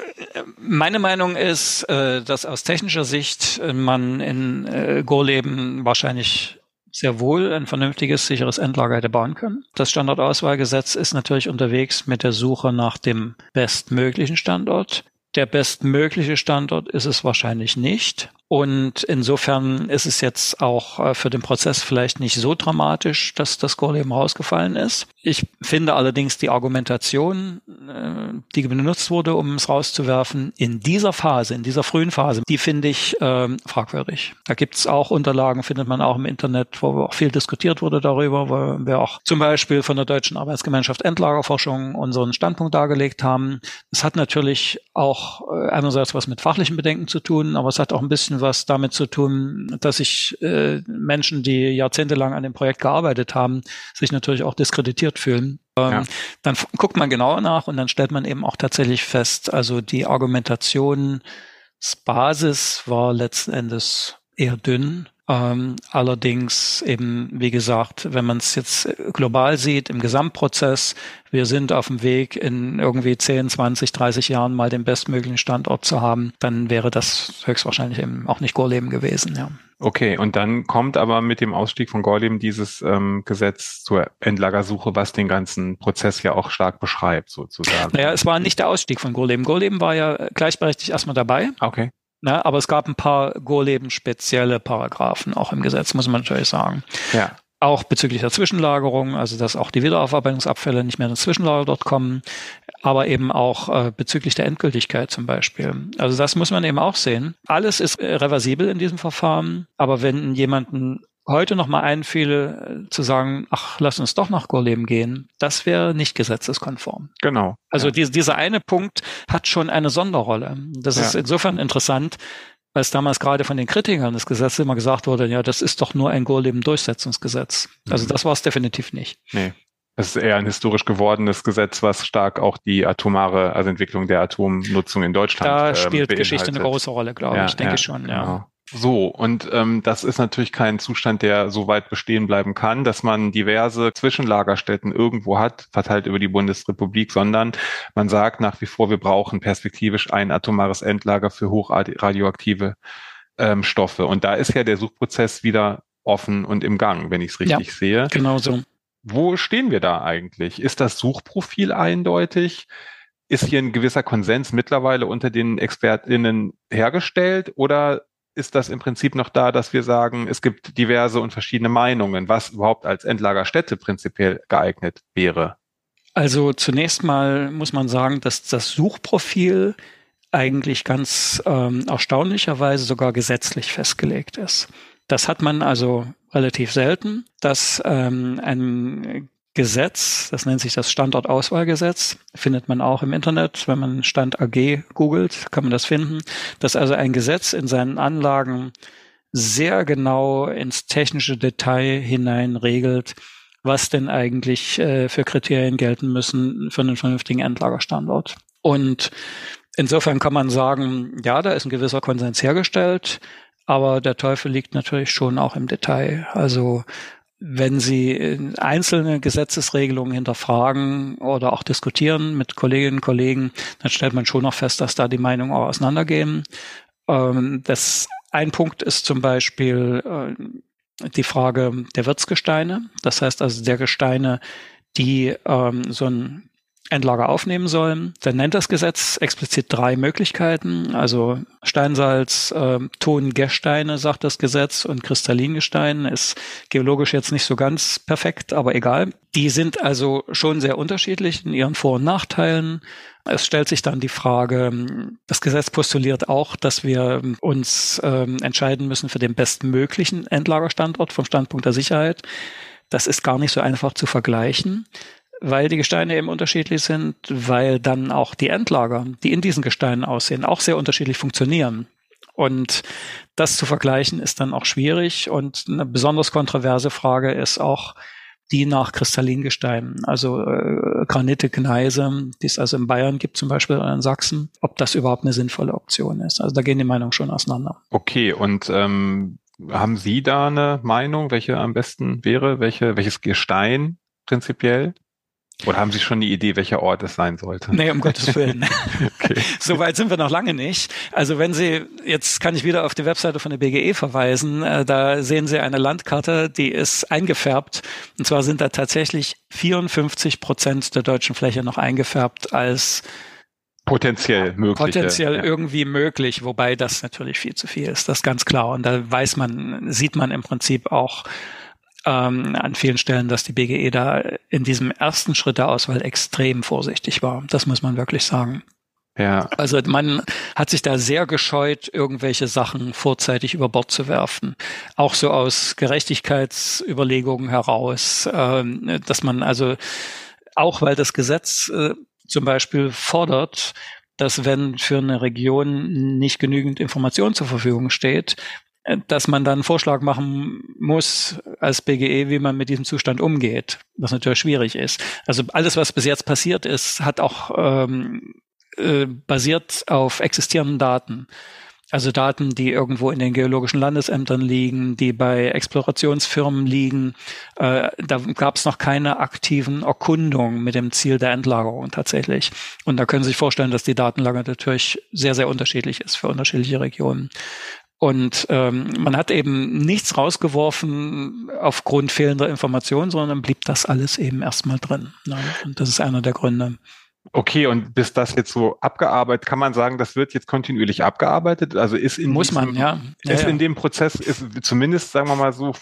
meine Meinung ist, äh, dass aus technischer Sicht man in äh, Gorleben wahrscheinlich sehr wohl ein vernünftiges, sicheres Endlager hätte bauen können. Das Standortauswahlgesetz ist natürlich unterwegs mit der Suche nach dem bestmöglichen Standort. Der bestmögliche Standort ist es wahrscheinlich nicht. Und insofern ist es jetzt auch äh, für den Prozess vielleicht nicht so dramatisch, dass das Gorleben rausgefallen ist. Ich finde allerdings die Argumentation, äh, die benutzt wurde, um es rauszuwerfen, in dieser Phase, in dieser frühen Phase, die finde ich äh, fragwürdig. Da gibt es auch Unterlagen, findet man auch im Internet, wo auch viel diskutiert wurde darüber, wo wir auch zum Beispiel von der Deutschen Arbeitsgemeinschaft Endlagerforschung unseren Standpunkt dargelegt haben. Es hat natürlich auch einerseits was mit fachlichen Bedenken zu tun, aber es hat auch ein bisschen was damit zu tun, dass sich äh, Menschen, die jahrzehntelang an dem Projekt gearbeitet haben, sich natürlich auch diskreditiert fühlen. Ähm, ja. Dann guckt man genauer nach und dann stellt man eben auch tatsächlich fest, also die Argumentationsbasis war letzten Endes eher dünn. Ähm, allerdings eben, wie gesagt, wenn man es jetzt global sieht, im Gesamtprozess, wir sind auf dem Weg, in irgendwie 10, 20, 30 Jahren mal den bestmöglichen Standort zu haben, dann wäre das höchstwahrscheinlich eben auch nicht Gorleben gewesen, ja. Okay, und dann kommt aber mit dem Ausstieg von Gorleben dieses ähm, Gesetz zur Endlagersuche, was den ganzen Prozess ja auch stark beschreibt, sozusagen. Naja, es war nicht der Ausstieg von Gorleben. Gorleben war ja gleichberechtigt erstmal dabei. Okay. Na, aber es gab ein paar Gorleben spezielle Paragraphen auch im Gesetz, muss man natürlich sagen. Ja. Auch bezüglich der Zwischenlagerung, also dass auch die Wiederaufarbeitungsabfälle nicht mehr ins Zwischenlager dort kommen, aber eben auch äh, bezüglich der Endgültigkeit zum Beispiel. Also das muss man eben auch sehen. Alles ist reversibel in diesem Verfahren, aber wenn jemanden heute noch mal einfiele, äh, zu sagen, ach, lass uns doch nach Gorleben gehen, das wäre nicht gesetzeskonform. Genau. Also ja. diese, dieser eine Punkt hat schon eine Sonderrolle. Das ja. ist insofern interessant, weil es damals gerade von den Kritikern des Gesetzes immer gesagt wurde, ja, das ist doch nur ein Gorleben-Durchsetzungsgesetz. Also mhm. das war es definitiv nicht. Nee. Es ist eher ein historisch gewordenes Gesetz, was stark auch die atomare, also Entwicklung der Atomnutzung in Deutschland. Da spielt ähm, Geschichte eine große Rolle, glaube ja, ich, denke ja, schon, ja. Genau. So, und ähm, das ist natürlich kein Zustand, der so weit bestehen bleiben kann, dass man diverse Zwischenlagerstätten irgendwo hat, verteilt über die Bundesrepublik, sondern man sagt nach wie vor, wir brauchen perspektivisch ein atomares Endlager für hochradioaktive ähm, Stoffe. Und da ist ja der Suchprozess wieder offen und im Gang, wenn ich es richtig ja, sehe. Genau so. Wo stehen wir da eigentlich? Ist das Suchprofil eindeutig? Ist hier ein gewisser Konsens mittlerweile unter den ExpertInnen hergestellt oder ist das im Prinzip noch da, dass wir sagen, es gibt diverse und verschiedene Meinungen, was überhaupt als Endlagerstätte prinzipiell geeignet wäre? Also zunächst mal muss man sagen, dass das Suchprofil eigentlich ganz ähm, erstaunlicherweise sogar gesetzlich festgelegt ist. Das hat man also relativ selten, dass ähm, ein Gesetz, das nennt sich das Standortauswahlgesetz, findet man auch im Internet. Wenn man Stand AG googelt, kann man das finden, dass also ein Gesetz in seinen Anlagen sehr genau ins technische Detail hinein regelt, was denn eigentlich äh, für Kriterien gelten müssen für einen vernünftigen Endlagerstandort. Und insofern kann man sagen, ja, da ist ein gewisser Konsens hergestellt, aber der Teufel liegt natürlich schon auch im Detail. Also wenn Sie einzelne Gesetzesregelungen hinterfragen oder auch diskutieren mit Kolleginnen und Kollegen, dann stellt man schon noch fest, dass da die Meinungen auch auseinandergehen. Ähm, das ein Punkt ist zum Beispiel äh, die Frage der Wirtsgesteine. Das heißt also der Gesteine, die ähm, so ein Endlager aufnehmen sollen. Dann nennt das Gesetz explizit drei Möglichkeiten, also Steinsalz, äh, Ton-Gesteine, sagt das Gesetz, und Kristallingestein ist geologisch jetzt nicht so ganz perfekt, aber egal. Die sind also schon sehr unterschiedlich in ihren Vor- und Nachteilen. Es stellt sich dann die Frage, das Gesetz postuliert auch, dass wir uns äh, entscheiden müssen für den bestmöglichen Endlagerstandort vom Standpunkt der Sicherheit. Das ist gar nicht so einfach zu vergleichen weil die Gesteine eben unterschiedlich sind, weil dann auch die Endlager, die in diesen Gesteinen aussehen, auch sehr unterschiedlich funktionieren. Und das zu vergleichen ist dann auch schwierig. Und eine besonders kontroverse Frage ist auch die nach Kristallingesteinen, also äh, Granite, Gneise, die es also in Bayern gibt zum Beispiel oder in Sachsen, ob das überhaupt eine sinnvolle Option ist. Also da gehen die Meinungen schon auseinander. Okay, und ähm, haben Sie da eine Meinung, welche am besten wäre, welche, welches Gestein prinzipiell? Oder haben Sie schon die Idee, welcher Ort es sein sollte? Nee, um Gottes Willen. okay. So weit sind wir noch lange nicht. Also wenn Sie, jetzt kann ich wieder auf die Webseite von der BGE verweisen, äh, da sehen Sie eine Landkarte, die ist eingefärbt. Und zwar sind da tatsächlich 54 Prozent der deutschen Fläche noch eingefärbt als potenziell möglich. Potenziell ja. irgendwie möglich, wobei das natürlich viel zu viel ist, das ist ganz klar. Und da weiß man, sieht man im Prinzip auch, ähm, an vielen Stellen, dass die BGE da in diesem ersten Schritt der Auswahl extrem vorsichtig war. Das muss man wirklich sagen. Ja. Also man hat sich da sehr gescheut, irgendwelche Sachen vorzeitig über Bord zu werfen. Auch so aus Gerechtigkeitsüberlegungen heraus, ähm, dass man also auch weil das Gesetz äh, zum Beispiel fordert, dass wenn für eine Region nicht genügend Information zur Verfügung steht, dass man dann einen Vorschlag machen muss als BGE, wie man mit diesem Zustand umgeht, was natürlich schwierig ist. Also alles, was bis jetzt passiert ist, hat auch ähm, äh, basiert auf existierenden Daten. Also Daten, die irgendwo in den geologischen Landesämtern liegen, die bei Explorationsfirmen liegen. Äh, da gab es noch keine aktiven Erkundungen mit dem Ziel der Endlagerung tatsächlich. Und da können Sie sich vorstellen, dass die Datenlage natürlich sehr, sehr unterschiedlich ist für unterschiedliche Regionen. Und ähm, man hat eben nichts rausgeworfen aufgrund fehlender Informationen, sondern blieb das alles eben erstmal drin. Ne? Und das ist einer der Gründe. Okay, und bis das jetzt so abgearbeitet, kann man sagen, das wird jetzt kontinuierlich abgearbeitet? Also ist in muss diesem, man, ja. ja ist ja. in dem Prozess, ist zumindest, sagen wir mal so,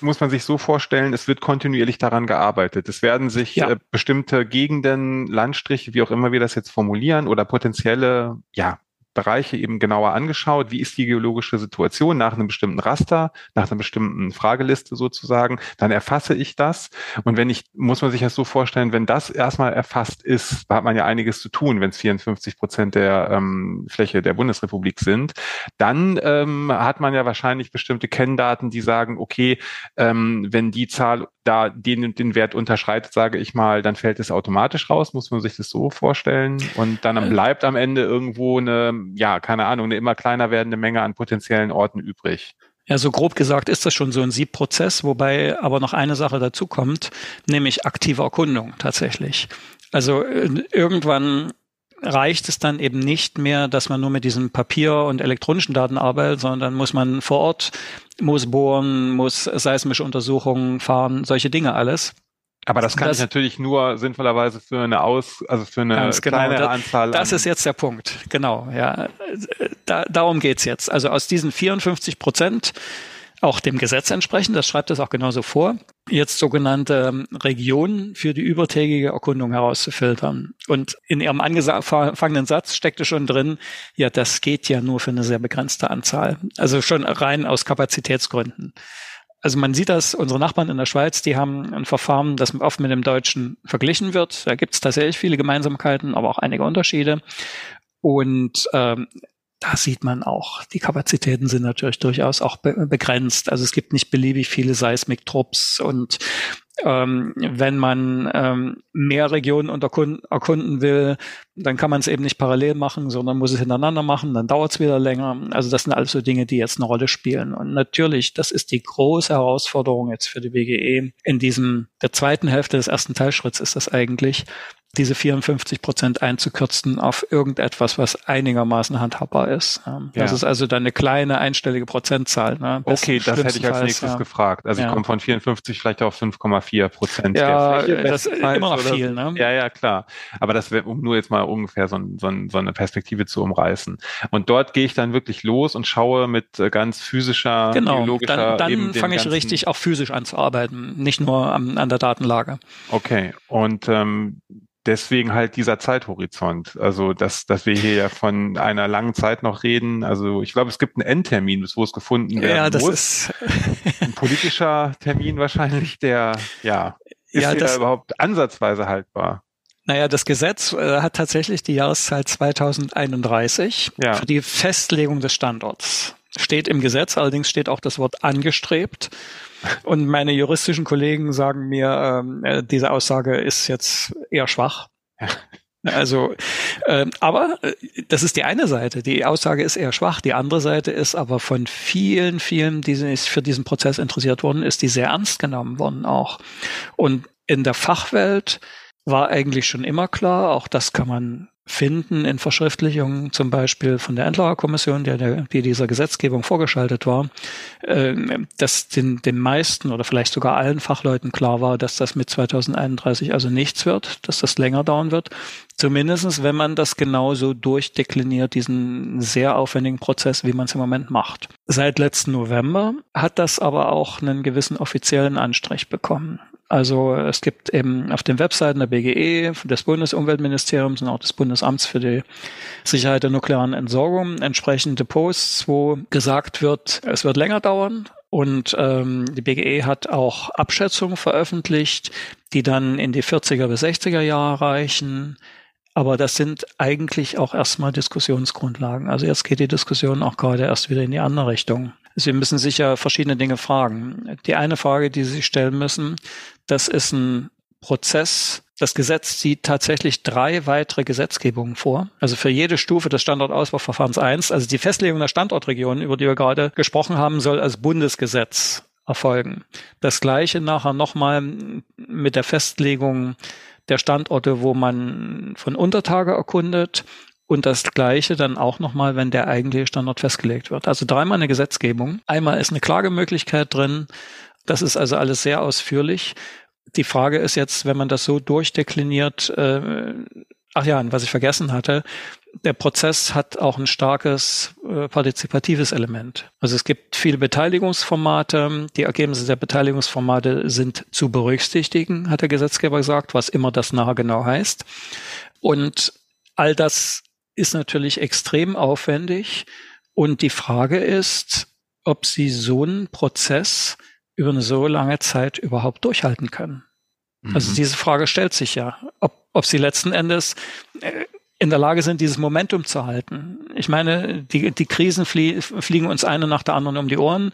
muss man sich so vorstellen, es wird kontinuierlich daran gearbeitet. Es werden sich ja. äh, bestimmte Gegenden, Landstriche, wie auch immer wir das jetzt formulieren, oder potenzielle ja, Bereiche eben genauer angeschaut. Wie ist die geologische Situation nach einem bestimmten Raster, nach einer bestimmten Frageliste sozusagen? Dann erfasse ich das. Und wenn ich, muss man sich das so vorstellen, wenn das erstmal erfasst ist, hat man ja einiges zu tun, wenn es 54 Prozent der ähm, Fläche der Bundesrepublik sind. Dann ähm, hat man ja wahrscheinlich bestimmte Kenndaten, die sagen, okay, ähm, wenn die Zahl da den, den Wert unterschreitet, sage ich mal, dann fällt es automatisch raus. Muss man sich das so vorstellen? Und dann bleibt am Ende irgendwo eine ja, keine Ahnung, eine immer kleiner werdende Menge an potenziellen Orten übrig. Ja, so grob gesagt ist das schon so ein Siebprozess, wobei aber noch eine Sache dazu kommt, nämlich aktive Erkundung tatsächlich. Also äh, irgendwann reicht es dann eben nicht mehr, dass man nur mit diesen Papier- und elektronischen Daten arbeitet, sondern muss man vor Ort, muss bohren, muss seismische Untersuchungen fahren, solche Dinge alles. Aber das kann das, ich natürlich nur sinnvollerweise für eine Aus, also für eine genau, kleinere da, Anzahl. Das ist jetzt der Punkt, genau. Ja, da, darum geht's jetzt. Also aus diesen 54 Prozent auch dem Gesetz entsprechen, das schreibt es auch genauso vor, jetzt sogenannte ähm, Regionen für die übertägige Erkundung herauszufiltern. Und in Ihrem angefangenen Satz steckte schon drin, ja, das geht ja nur für eine sehr begrenzte Anzahl. Also schon rein aus Kapazitätsgründen. Also man sieht das, unsere Nachbarn in der Schweiz, die haben ein Verfahren, das oft mit dem Deutschen verglichen wird. Da gibt es tatsächlich viele Gemeinsamkeiten, aber auch einige Unterschiede. Und ähm, da sieht man auch, die Kapazitäten sind natürlich durchaus auch be begrenzt. Also es gibt nicht beliebig viele Seismiktrupps und ähm, wenn man ähm, mehr Regionen erkunden will, dann kann man es eben nicht parallel machen, sondern muss es hintereinander machen, dann dauert es wieder länger. Also das sind alles so Dinge, die jetzt eine Rolle spielen. Und natürlich, das ist die große Herausforderung jetzt für die WGE. In diesem, der zweiten Hälfte des ersten Teilschritts ist das eigentlich, diese 54 Prozent einzukürzen auf irgendetwas, was einigermaßen handhabbar ist. Das ja. ist also dann eine kleine einstellige Prozentzahl. Ne? Okay, das hätte ich als nächstes ja. gefragt. Also ja. ich komme von 54 vielleicht auf 5,4 Prozent. Ja, das ist immer noch viel. Ne? Ja, ja, klar. Aber das wäre, um nur jetzt mal ungefähr so, so, so eine Perspektive zu umreißen. Und dort gehe ich dann wirklich los und schaue mit äh, ganz physischer, genau. biologischer... Dann, dann fange ich richtig auch physisch an zu arbeiten, nicht nur an, an der Datenlage. Okay, und ähm, deswegen halt dieser Zeithorizont. Also, dass, dass wir hier ja von einer langen Zeit noch reden. Also, ich glaube, es gibt einen Endtermin, bis wo es gefunden werden ja, das muss. Ist Ein politischer Termin wahrscheinlich, der, ja, ist ja, das, überhaupt ansatzweise haltbar? Naja, das Gesetz äh, hat tatsächlich die Jahreszahl 2031 ja. für die Festlegung des Standorts. Steht im Gesetz, allerdings steht auch das Wort angestrebt. Und meine juristischen Kollegen sagen mir, ähm, äh, diese Aussage ist jetzt eher schwach. Also, äh, aber das ist die eine Seite. Die Aussage ist eher schwach. Die andere Seite ist aber von vielen, vielen, die sich für diesen Prozess interessiert wurden, ist die sehr ernst genommen worden auch. Und in der Fachwelt war eigentlich schon immer klar, auch das kann man finden in Verschriftlichungen, zum Beispiel von der Endlagerkommission, der, der, die dieser Gesetzgebung vorgeschaltet war, äh, dass den, den meisten oder vielleicht sogar allen Fachleuten klar war, dass das mit 2031 also nichts wird, dass das länger dauern wird. Zumindestens, wenn man das genauso durchdekliniert, diesen sehr aufwendigen Prozess, wie man es im Moment macht. Seit letzten November hat das aber auch einen gewissen offiziellen Anstrich bekommen. Also es gibt eben auf den Webseiten der BGE, des Bundesumweltministeriums und auch des Bundesamts für die Sicherheit der nuklearen Entsorgung entsprechende Posts, wo gesagt wird, es wird länger dauern. Und ähm, die BGE hat auch Abschätzungen veröffentlicht, die dann in die 40er bis 60er Jahre reichen. Aber das sind eigentlich auch erstmal Diskussionsgrundlagen. Also jetzt geht die Diskussion auch gerade erst wieder in die andere Richtung. Sie müssen sich ja verschiedene Dinge fragen. Die eine Frage, die Sie sich stellen müssen, das ist ein Prozess, Das Gesetz sieht tatsächlich drei weitere Gesetzgebungen vor. Also für jede Stufe des Standortausbauverfahrens eins. Also die Festlegung der Standortregionen, über die wir gerade gesprochen haben, soll als Bundesgesetz erfolgen. Das gleiche nachher nochmal mit der Festlegung der Standorte, wo man von Untertage erkundet und das Gleiche dann auch nochmal, wenn der eigentliche Standort festgelegt wird. Also dreimal eine Gesetzgebung. Einmal ist eine Klagemöglichkeit drin. Das ist also alles sehr ausführlich. Die Frage ist jetzt, wenn man das so durchdekliniert, äh, ach ja, was ich vergessen hatte, der Prozess hat auch ein starkes äh, partizipatives Element. Also es gibt viele Beteiligungsformate. Die Ergebnisse der Beteiligungsformate sind zu berücksichtigen, hat der Gesetzgeber gesagt, was immer das nachher genau heißt. Und all das ist natürlich extrem aufwendig. Und die Frage ist, ob Sie so einen Prozess über eine so lange Zeit überhaupt durchhalten können. Also mhm. Also diese Frage stellt sich ja, ob, ob Sie letzten Endes äh, in der Lage sind, dieses Momentum zu halten. Ich meine, die, die Krisen flie fliegen uns eine nach der anderen um die Ohren.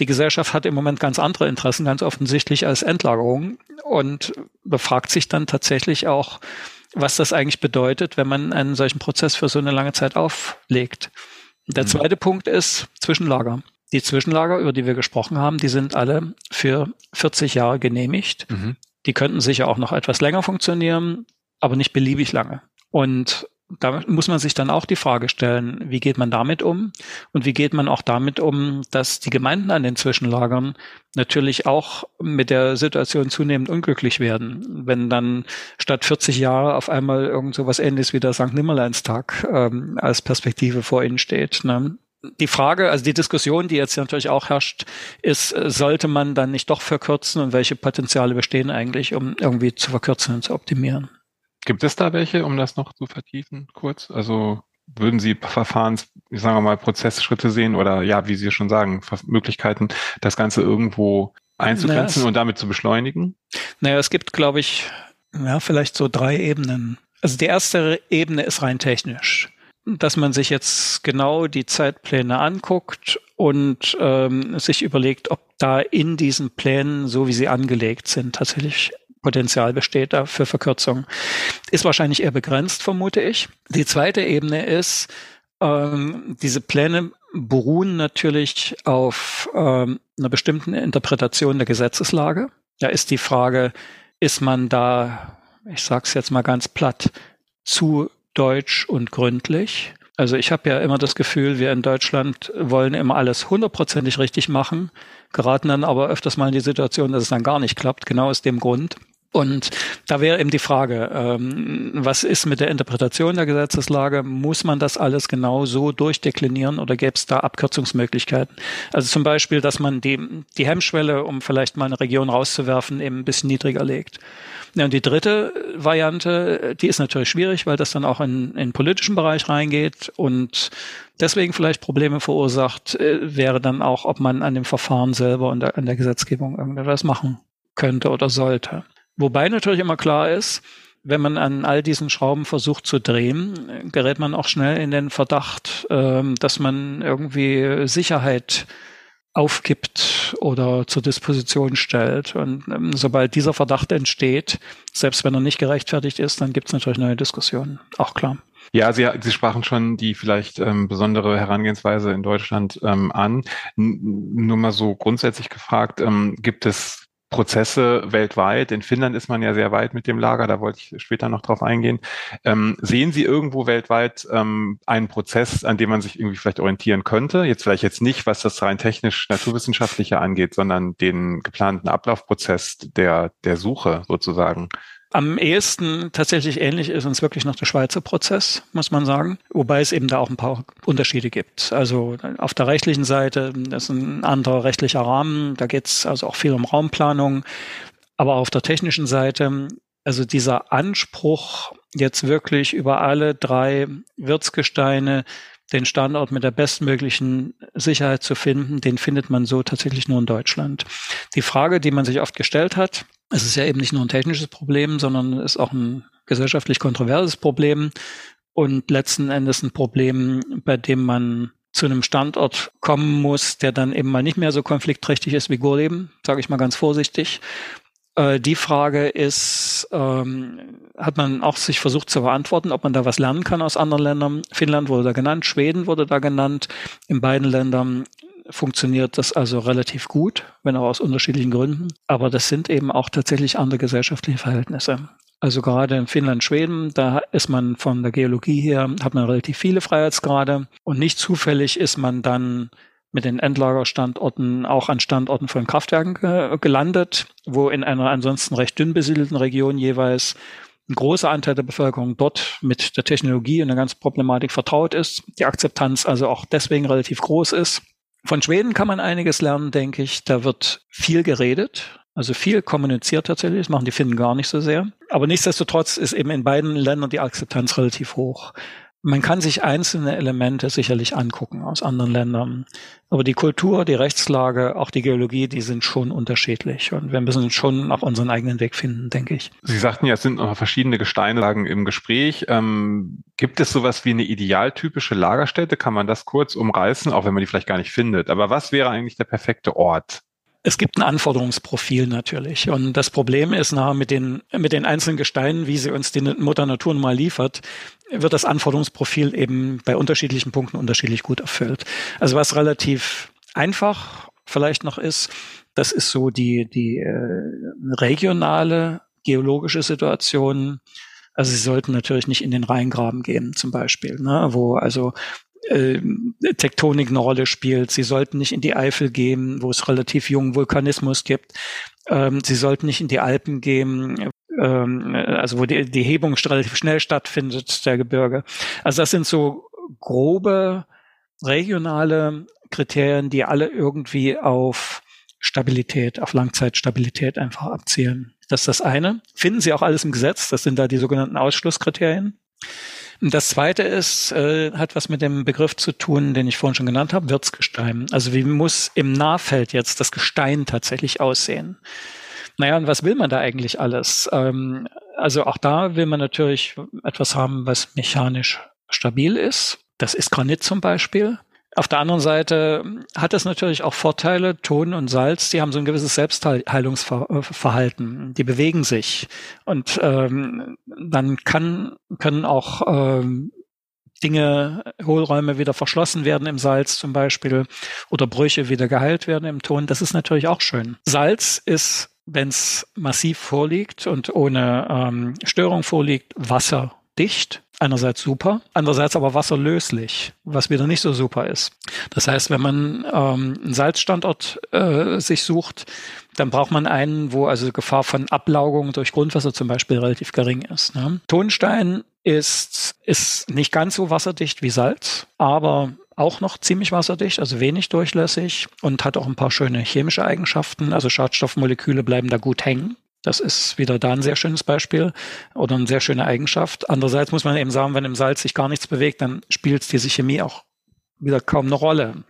Die Gesellschaft hat im Moment ganz andere Interessen, ganz offensichtlich als Endlagerung und befragt sich dann tatsächlich auch, was das eigentlich bedeutet, wenn man einen solchen Prozess für so eine lange Zeit auflegt. Der mhm. zweite Punkt ist Zwischenlager. Die Zwischenlager, über die wir gesprochen haben, die sind alle für 40 Jahre genehmigt. Mhm. Die könnten sicher auch noch etwas länger funktionieren, aber nicht beliebig lange. Und da muss man sich dann auch die Frage stellen, wie geht man damit um? Und wie geht man auch damit um, dass die Gemeinden an den Zwischenlagern natürlich auch mit der Situation zunehmend unglücklich werden, wenn dann statt 40 Jahre auf einmal irgend so was ähnliches wie der St. Nimmerleinstag ähm, als Perspektive vor ihnen steht. Ne? Die Frage, also die Diskussion, die jetzt natürlich auch herrscht, ist, sollte man dann nicht doch verkürzen und welche Potenziale bestehen eigentlich, um irgendwie zu verkürzen und zu optimieren? Gibt es da welche, um das noch zu vertiefen, kurz? Also würden Sie Verfahrens, sagen wir mal, Prozessschritte sehen oder ja, wie Sie schon sagen, Möglichkeiten, das Ganze irgendwo einzugrenzen naja, und damit zu beschleunigen? Naja, es gibt, glaube ich, ja, vielleicht so drei Ebenen. Also die erste Ebene ist rein technisch dass man sich jetzt genau die Zeitpläne anguckt und ähm, sich überlegt, ob da in diesen Plänen, so wie sie angelegt sind, tatsächlich Potenzial besteht da für Verkürzung. Ist wahrscheinlich eher begrenzt, vermute ich. Die zweite Ebene ist, ähm, diese Pläne beruhen natürlich auf ähm, einer bestimmten Interpretation der Gesetzeslage. Da ist die Frage, ist man da, ich sage es jetzt mal ganz platt, zu deutsch und gründlich. Also ich habe ja immer das Gefühl, wir in Deutschland wollen immer alles hundertprozentig richtig machen, geraten dann aber öfters mal in die Situation, dass es dann gar nicht klappt, genau aus dem Grund. Und da wäre eben die Frage, ähm, was ist mit der Interpretation der Gesetzeslage? Muss man das alles genau so durchdeklinieren oder gäbe es da Abkürzungsmöglichkeiten? Also zum Beispiel, dass man die, die Hemmschwelle, um vielleicht mal eine Region rauszuwerfen, eben ein bisschen niedriger legt. Ja, und die dritte Variante, die ist natürlich schwierig, weil das dann auch in, in den politischen Bereich reingeht und deswegen vielleicht Probleme verursacht, äh, wäre dann auch, ob man an dem Verfahren selber und an der Gesetzgebung irgendetwas machen könnte oder sollte. Wobei natürlich immer klar ist, wenn man an all diesen Schrauben versucht zu drehen, gerät man auch schnell in den Verdacht, ähm, dass man irgendwie Sicherheit aufgibt oder zur Disposition stellt. Und ähm, sobald dieser Verdacht entsteht, selbst wenn er nicht gerechtfertigt ist, dann gibt es natürlich neue Diskussionen. Auch klar. Ja, Sie, Sie sprachen schon die vielleicht ähm, besondere Herangehensweise in Deutschland ähm, an. N nur mal so grundsätzlich gefragt, ähm, gibt es Prozesse weltweit. In Finnland ist man ja sehr weit mit dem Lager, da wollte ich später noch drauf eingehen. Ähm, sehen Sie irgendwo weltweit ähm, einen Prozess, an dem man sich irgendwie vielleicht orientieren könnte? Jetzt vielleicht jetzt nicht, was das rein technisch naturwissenschaftliche angeht, sondern den geplanten Ablaufprozess der, der Suche sozusagen. Am ehesten tatsächlich ähnlich ist uns wirklich noch der Schweizer Prozess, muss man sagen. Wobei es eben da auch ein paar Unterschiede gibt. Also auf der rechtlichen Seite, ist ein anderer rechtlicher Rahmen, da geht es also auch viel um Raumplanung. Aber auf der technischen Seite, also dieser Anspruch, jetzt wirklich über alle drei Wirtsgesteine den Standort mit der bestmöglichen Sicherheit zu finden, den findet man so tatsächlich nur in Deutschland. Die Frage, die man sich oft gestellt hat, es ist ja eben nicht nur ein technisches Problem, sondern es ist auch ein gesellschaftlich kontroverses Problem und letzten Endes ein Problem, bei dem man zu einem Standort kommen muss, der dann eben mal nicht mehr so konfliktträchtig ist wie Gorleben, sage ich mal ganz vorsichtig. Äh, die Frage ist, ähm, hat man auch sich versucht zu beantworten, ob man da was lernen kann aus anderen Ländern. Finnland wurde da genannt, Schweden wurde da genannt. In beiden Ländern funktioniert das also relativ gut, wenn auch aus unterschiedlichen Gründen. Aber das sind eben auch tatsächlich andere gesellschaftliche Verhältnisse. Also gerade in Finnland, Schweden, da ist man von der Geologie her, hat man relativ viele Freiheitsgrade und nicht zufällig ist man dann mit den Endlagerstandorten auch an Standorten von Kraftwerken ge gelandet, wo in einer ansonsten recht dünn besiedelten Region jeweils ein großer Anteil der Bevölkerung dort mit der Technologie und der ganzen Problematik vertraut ist, die Akzeptanz also auch deswegen relativ groß ist. Von Schweden kann man einiges lernen, denke ich. Da wird viel geredet, also viel kommuniziert tatsächlich, das machen die Finnen gar nicht so sehr. Aber nichtsdestotrotz ist eben in beiden Ländern die Akzeptanz relativ hoch. Man kann sich einzelne Elemente sicherlich angucken aus anderen Ländern. Aber die Kultur, die Rechtslage, auch die Geologie, die sind schon unterschiedlich. Und wir müssen schon auch unseren eigenen Weg finden, denke ich. Sie sagten ja, es sind noch verschiedene Gesteinlagen im Gespräch. Ähm, gibt es sowas wie eine idealtypische Lagerstätte? Kann man das kurz umreißen, auch wenn man die vielleicht gar nicht findet? Aber was wäre eigentlich der perfekte Ort? Es gibt ein Anforderungsprofil natürlich. Und das Problem ist nachher mit den, mit den einzelnen Gesteinen, wie sie uns die Mutter Natur mal liefert, wird das Anforderungsprofil eben bei unterschiedlichen Punkten unterschiedlich gut erfüllt. Also was relativ einfach vielleicht noch ist, das ist so die, die äh, regionale geologische Situation. Also sie sollten natürlich nicht in den Rheingraben gehen, zum Beispiel, ne, wo also äh, Tektonik eine Rolle spielt. Sie sollten nicht in die Eifel gehen, wo es relativ jungen Vulkanismus gibt. Ähm, sie sollten nicht in die Alpen gehen, ähm, also wo die, die Hebung relativ schnell stattfindet, der Gebirge. Also das sind so grobe regionale Kriterien, die alle irgendwie auf Stabilität, auf Langzeitstabilität einfach abzielen. Das ist das eine. Finden Sie auch alles im Gesetz. Das sind da die sogenannten Ausschlusskriterien. Das zweite ist, äh, hat was mit dem Begriff zu tun, den ich vorhin schon genannt habe, Wirtsgestein. Also wie muss im Nahfeld jetzt das Gestein tatsächlich aussehen? Naja, und was will man da eigentlich alles? Ähm, also auch da will man natürlich etwas haben, was mechanisch stabil ist. Das ist Granit zum Beispiel. Auf der anderen Seite hat es natürlich auch Vorteile. Ton und Salz, die haben so ein gewisses Selbstheilungsverhalten. Die bewegen sich. Und ähm, dann kann, können auch ähm, Dinge, Hohlräume wieder verschlossen werden im Salz zum Beispiel oder Brüche wieder geheilt werden im Ton. Das ist natürlich auch schön. Salz ist, wenn es massiv vorliegt und ohne ähm, Störung vorliegt, wasserdicht einerseits super, andererseits aber wasserlöslich, was wieder nicht so super ist. Das heißt, wenn man ähm, einen Salzstandort äh, sich sucht, dann braucht man einen, wo also Gefahr von Ablaugung durch Grundwasser zum Beispiel relativ gering ist. Ne? Tonstein ist, ist nicht ganz so wasserdicht wie Salz, aber auch noch ziemlich wasserdicht, also wenig durchlässig und hat auch ein paar schöne chemische Eigenschaften. Also Schadstoffmoleküle bleiben da gut hängen. Das ist wieder da ein sehr schönes Beispiel oder eine sehr schöne Eigenschaft. Andererseits muss man eben sagen, wenn im Salz sich gar nichts bewegt, dann spielt diese Chemie auch wieder kaum eine Rolle.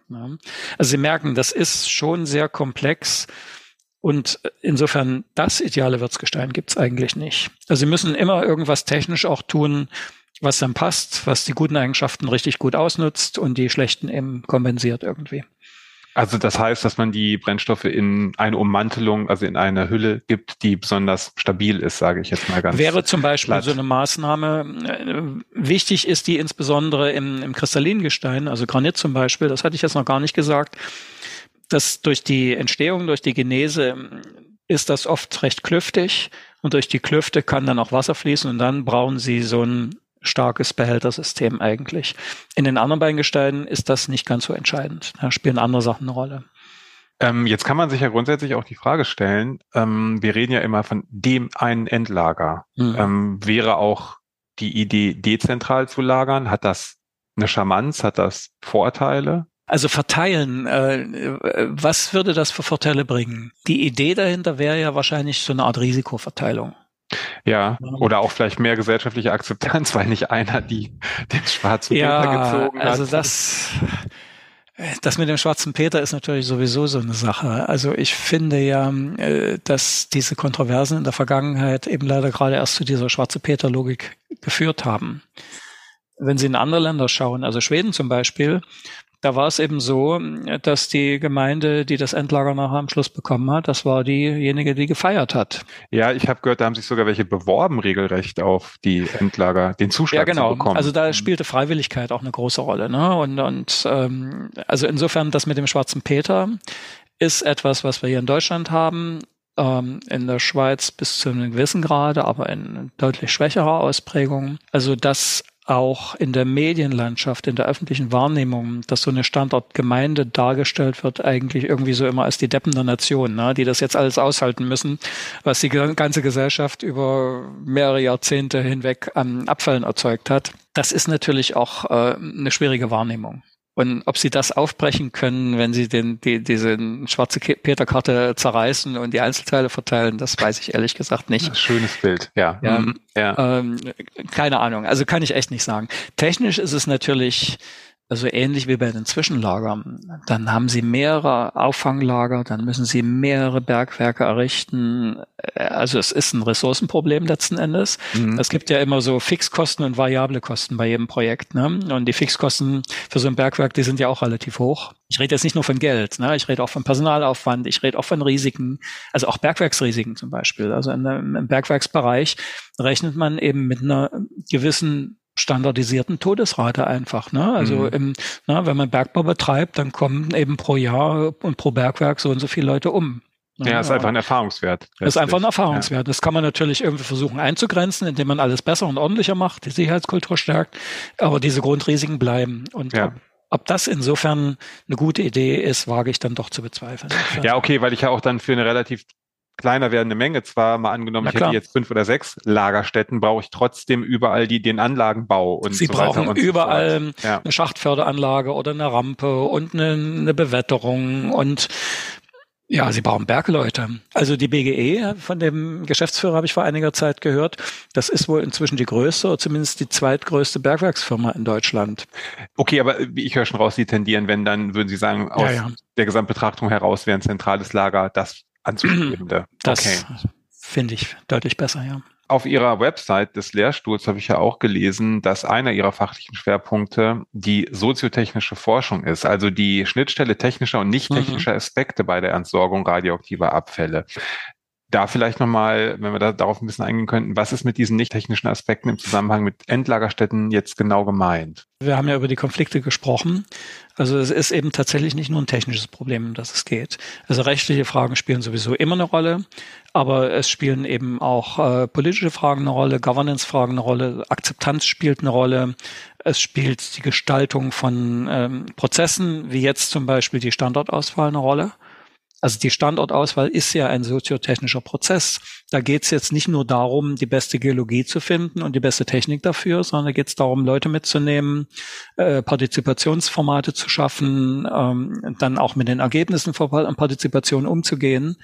Also Sie merken, das ist schon sehr komplex und insofern das ideale Wirtsgestein gibt's eigentlich nicht. Also Sie müssen immer irgendwas technisch auch tun, was dann passt, was die guten Eigenschaften richtig gut ausnutzt und die schlechten eben kompensiert irgendwie. Also das heißt, dass man die Brennstoffe in eine Ummantelung, also in eine Hülle gibt, die besonders stabil ist, sage ich jetzt mal ganz. Wäre zum Beispiel platt. so eine Maßnahme. Äh, wichtig ist die insbesondere im, im Kristallingestein, also Granit zum Beispiel, das hatte ich jetzt noch gar nicht gesagt, dass durch die Entstehung, durch die Genese ist das oft recht klüftig und durch die Klüfte kann dann auch Wasser fließen und dann brauchen sie so ein starkes Behältersystem eigentlich. In den anderen beiden Gesteinen ist das nicht ganz so entscheidend. Da spielen andere Sachen eine Rolle. Ähm, jetzt kann man sich ja grundsätzlich auch die Frage stellen, ähm, wir reden ja immer von dem einen Endlager. Mhm. Ähm, wäre auch die Idee, dezentral zu lagern? Hat das eine Charmanz? Hat das Vorteile? Also verteilen, äh, was würde das für Vorteile bringen? Die Idee dahinter wäre ja wahrscheinlich so eine Art Risikoverteilung. Ja, oder auch vielleicht mehr gesellschaftliche Akzeptanz, weil nicht einer die den schwarzen ja, Peter gezogen hat. Also das, das mit dem schwarzen Peter ist natürlich sowieso so eine Sache. Also ich finde ja, äh, dass diese Kontroversen in der Vergangenheit eben leider gerade erst zu dieser schwarze Peter-Logik geführt haben. Wenn Sie in andere Länder schauen, also Schweden zum Beispiel, da war es eben so, dass die Gemeinde, die das Endlager nachher am Schluss bekommen hat, das war diejenige, die gefeiert hat. Ja, ich habe gehört, da haben sich sogar welche beworben, regelrecht auf die Endlager, den Zuschlag ja, genau. zu bekommen. Also da spielte Freiwilligkeit auch eine große Rolle. Ne? Und, und ähm, also insofern das mit dem Schwarzen Peter ist etwas, was wir hier in Deutschland haben ähm, in der Schweiz bis zu einem gewissen Grade, aber in deutlich schwächerer Ausprägung. Also dass auch in der Medienlandschaft, in der öffentlichen Wahrnehmung, dass so eine Standortgemeinde dargestellt wird, eigentlich irgendwie so immer als die Deppen der Nation, ne? die das jetzt alles aushalten müssen, was die ganze Gesellschaft über mehrere Jahrzehnte hinweg an Abfällen erzeugt hat. Das ist natürlich auch äh, eine schwierige Wahrnehmung. Und ob sie das aufbrechen können, wenn sie den, die, diese schwarze Peterkarte zerreißen und die Einzelteile verteilen, das weiß ich ehrlich gesagt nicht. Schönes Bild, ja. ja, mhm. ja. Ähm, keine Ahnung, also kann ich echt nicht sagen. Technisch ist es natürlich also ähnlich wie bei den Zwischenlagern. Dann haben sie mehrere Auffanglager, dann müssen sie mehrere Bergwerke errichten. Also es ist ein Ressourcenproblem letzten Endes. Mhm. Es gibt ja immer so Fixkosten und variable Kosten bei jedem Projekt. Ne? Und die Fixkosten für so ein Bergwerk, die sind ja auch relativ hoch. Ich rede jetzt nicht nur von Geld, ne? ich rede auch von Personalaufwand, ich rede auch von Risiken, also auch Bergwerksrisiken zum Beispiel. Also in, im Bergwerksbereich rechnet man eben mit einer gewissen standardisierten Todesrate einfach. Ne? Also mhm. im, na, wenn man Bergbau betreibt, dann kommen eben pro Jahr und pro Bergwerk so und so viele Leute um. Ne? Ja, ist einfach ein Erfahrungswert. Das ist einfach ein Erfahrungswert. Das kann man natürlich irgendwie versuchen einzugrenzen, indem man alles besser und ordentlicher macht, die Sicherheitskultur stärkt, aber diese Grundrisiken bleiben. Und ja. Ob das insofern eine gute Idee ist, wage ich dann doch zu bezweifeln. Ja, okay, weil ich ja auch dann für eine relativ kleiner werdende Menge zwar mal angenommen, ich hätte jetzt fünf oder sechs Lagerstätten, brauche ich trotzdem überall die, den Anlagenbau und Sie so brauchen und überall so ja. eine Schachtförderanlage oder eine Rampe und eine, eine Bewetterung und ja, sie brauchen Bergleute. Also die BGE, von dem Geschäftsführer habe ich vor einiger Zeit gehört, das ist wohl inzwischen die größte oder zumindest die zweitgrößte Bergwerksfirma in Deutschland. Okay, aber ich höre schon raus, Sie tendieren, wenn, dann würden Sie sagen, aus ja, ja. der Gesamtbetrachtung heraus wäre ein zentrales Lager das anzustreben. Das okay. finde ich deutlich besser, ja. Auf Ihrer Website des Lehrstuhls habe ich ja auch gelesen, dass einer Ihrer fachlichen Schwerpunkte die soziotechnische Forschung ist, also die Schnittstelle technischer und nicht technischer mhm. Aspekte bei der Entsorgung radioaktiver Abfälle da vielleicht nochmal, wenn wir da darauf ein bisschen eingehen könnten, was ist mit diesen nicht technischen Aspekten im Zusammenhang mit Endlagerstätten jetzt genau gemeint? Wir haben ja über die Konflikte gesprochen. Also es ist eben tatsächlich nicht nur ein technisches Problem, um das es geht. Also rechtliche Fragen spielen sowieso immer eine Rolle, aber es spielen eben auch äh, politische Fragen eine Rolle, Governance-Fragen eine Rolle, Akzeptanz spielt eine Rolle, es spielt die Gestaltung von ähm, Prozessen, wie jetzt zum Beispiel die Standortauswahl eine Rolle. Also die Standortauswahl ist ja ein soziotechnischer Prozess. Da geht es jetzt nicht nur darum, die beste Geologie zu finden und die beste Technik dafür, sondern da geht es darum, Leute mitzunehmen, äh, Partizipationsformate zu schaffen, ähm, dann auch mit den Ergebnissen von Partizipation umzugehen.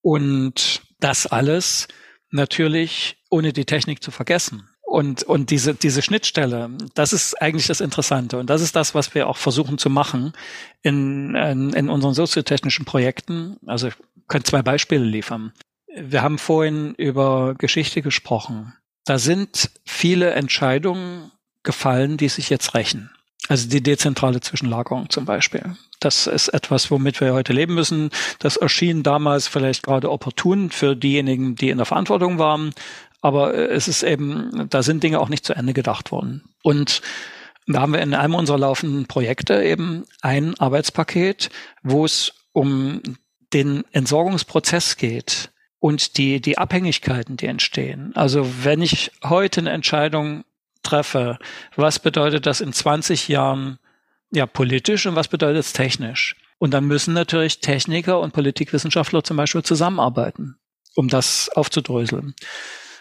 Und das alles natürlich ohne die Technik zu vergessen. Und, und diese, diese Schnittstelle, das ist eigentlich das Interessante. Und das ist das, was wir auch versuchen zu machen in, in, in unseren soziotechnischen Projekten. Also ich könnte zwei Beispiele liefern. Wir haben vorhin über Geschichte gesprochen. Da sind viele Entscheidungen gefallen, die sich jetzt rächen. Also die dezentrale Zwischenlagerung zum Beispiel. Das ist etwas, womit wir heute leben müssen. Das erschien damals vielleicht gerade opportun für diejenigen, die in der Verantwortung waren. Aber äh, es ist eben, da sind Dinge auch nicht zu Ende gedacht worden. Und da haben wir in einem unserer laufenden Projekte eben ein Arbeitspaket, wo es um den Entsorgungsprozess geht und die, die Abhängigkeiten, die entstehen. Also wenn ich heute eine Entscheidung treffe, was bedeutet das in 20 Jahren ja politisch und was bedeutet es technisch? Und dann müssen natürlich Techniker und Politikwissenschaftler zum Beispiel zusammenarbeiten, um das aufzudröseln.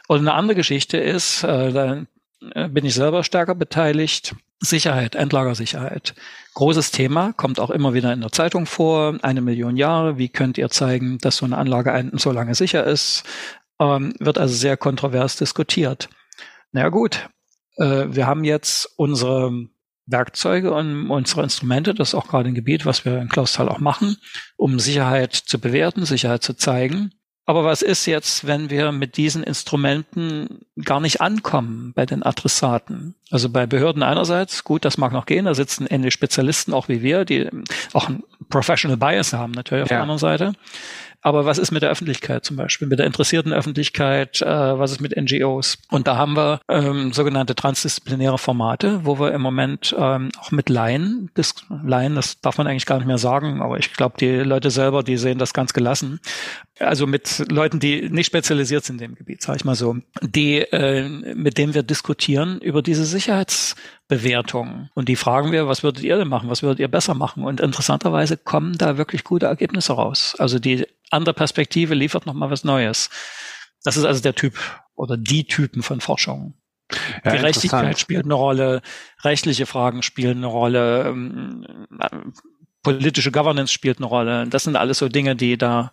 Und eine andere Geschichte ist, äh, da äh, bin ich selber stärker beteiligt, Sicherheit, Endlagersicherheit. Großes Thema, kommt auch immer wieder in der Zeitung vor. Eine Million Jahre, wie könnt ihr zeigen, dass so eine Anlage so lange sicher ist? Ähm, wird also sehr kontrovers diskutiert. Na ja, gut, äh, wir haben jetzt unsere Werkzeuge und unsere Instrumente, das ist auch gerade ein Gebiet, was wir in Klausthal auch machen, um Sicherheit zu bewerten, Sicherheit zu zeigen. Aber was ist jetzt, wenn wir mit diesen Instrumenten gar nicht ankommen bei den Adressaten? Also bei Behörden einerseits, gut, das mag noch gehen, da sitzen ähnliche Spezialisten auch wie wir, die auch ein Professional Bias haben natürlich auf ja. der anderen Seite. Aber was ist mit der Öffentlichkeit zum Beispiel, mit der interessierten Öffentlichkeit? Äh, was ist mit NGOs? Und da haben wir ähm, sogenannte transdisziplinäre Formate, wo wir im Moment ähm, auch mit Laien, das, Laien, das darf man eigentlich gar nicht mehr sagen, aber ich glaube, die Leute selber, die sehen das ganz gelassen. Also mit Leuten, die nicht spezialisiert sind in dem Gebiet, sage ich mal so, die, äh, mit denen wir diskutieren über diese Sicherheitsbewertung. Und die fragen wir, was würdet ihr denn machen? Was würdet ihr besser machen? Und interessanterweise kommen da wirklich gute Ergebnisse raus. Also die andere Perspektive liefert nochmal was Neues. Das ist also der Typ oder die Typen von Forschung. Ja, Gerechtigkeit spielt eine Rolle, rechtliche Fragen spielen eine Rolle, ähm, politische Governance spielt eine Rolle. Das sind alles so Dinge, die da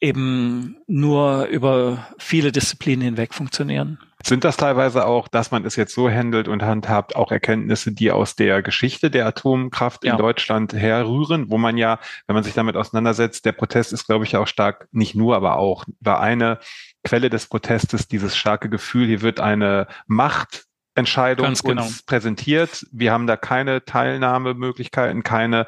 eben nur über viele Disziplinen hinweg funktionieren. Sind das teilweise auch, dass man es jetzt so handelt und handhabt, auch Erkenntnisse, die aus der Geschichte der Atomkraft ja. in Deutschland herrühren, wo man ja, wenn man sich damit auseinandersetzt, der Protest ist, glaube ich, auch stark, nicht nur, aber auch, war eine Quelle des Protestes dieses starke Gefühl, hier wird eine Macht Entscheidung genau. uns präsentiert. Wir haben da keine Teilnahmemöglichkeiten, keine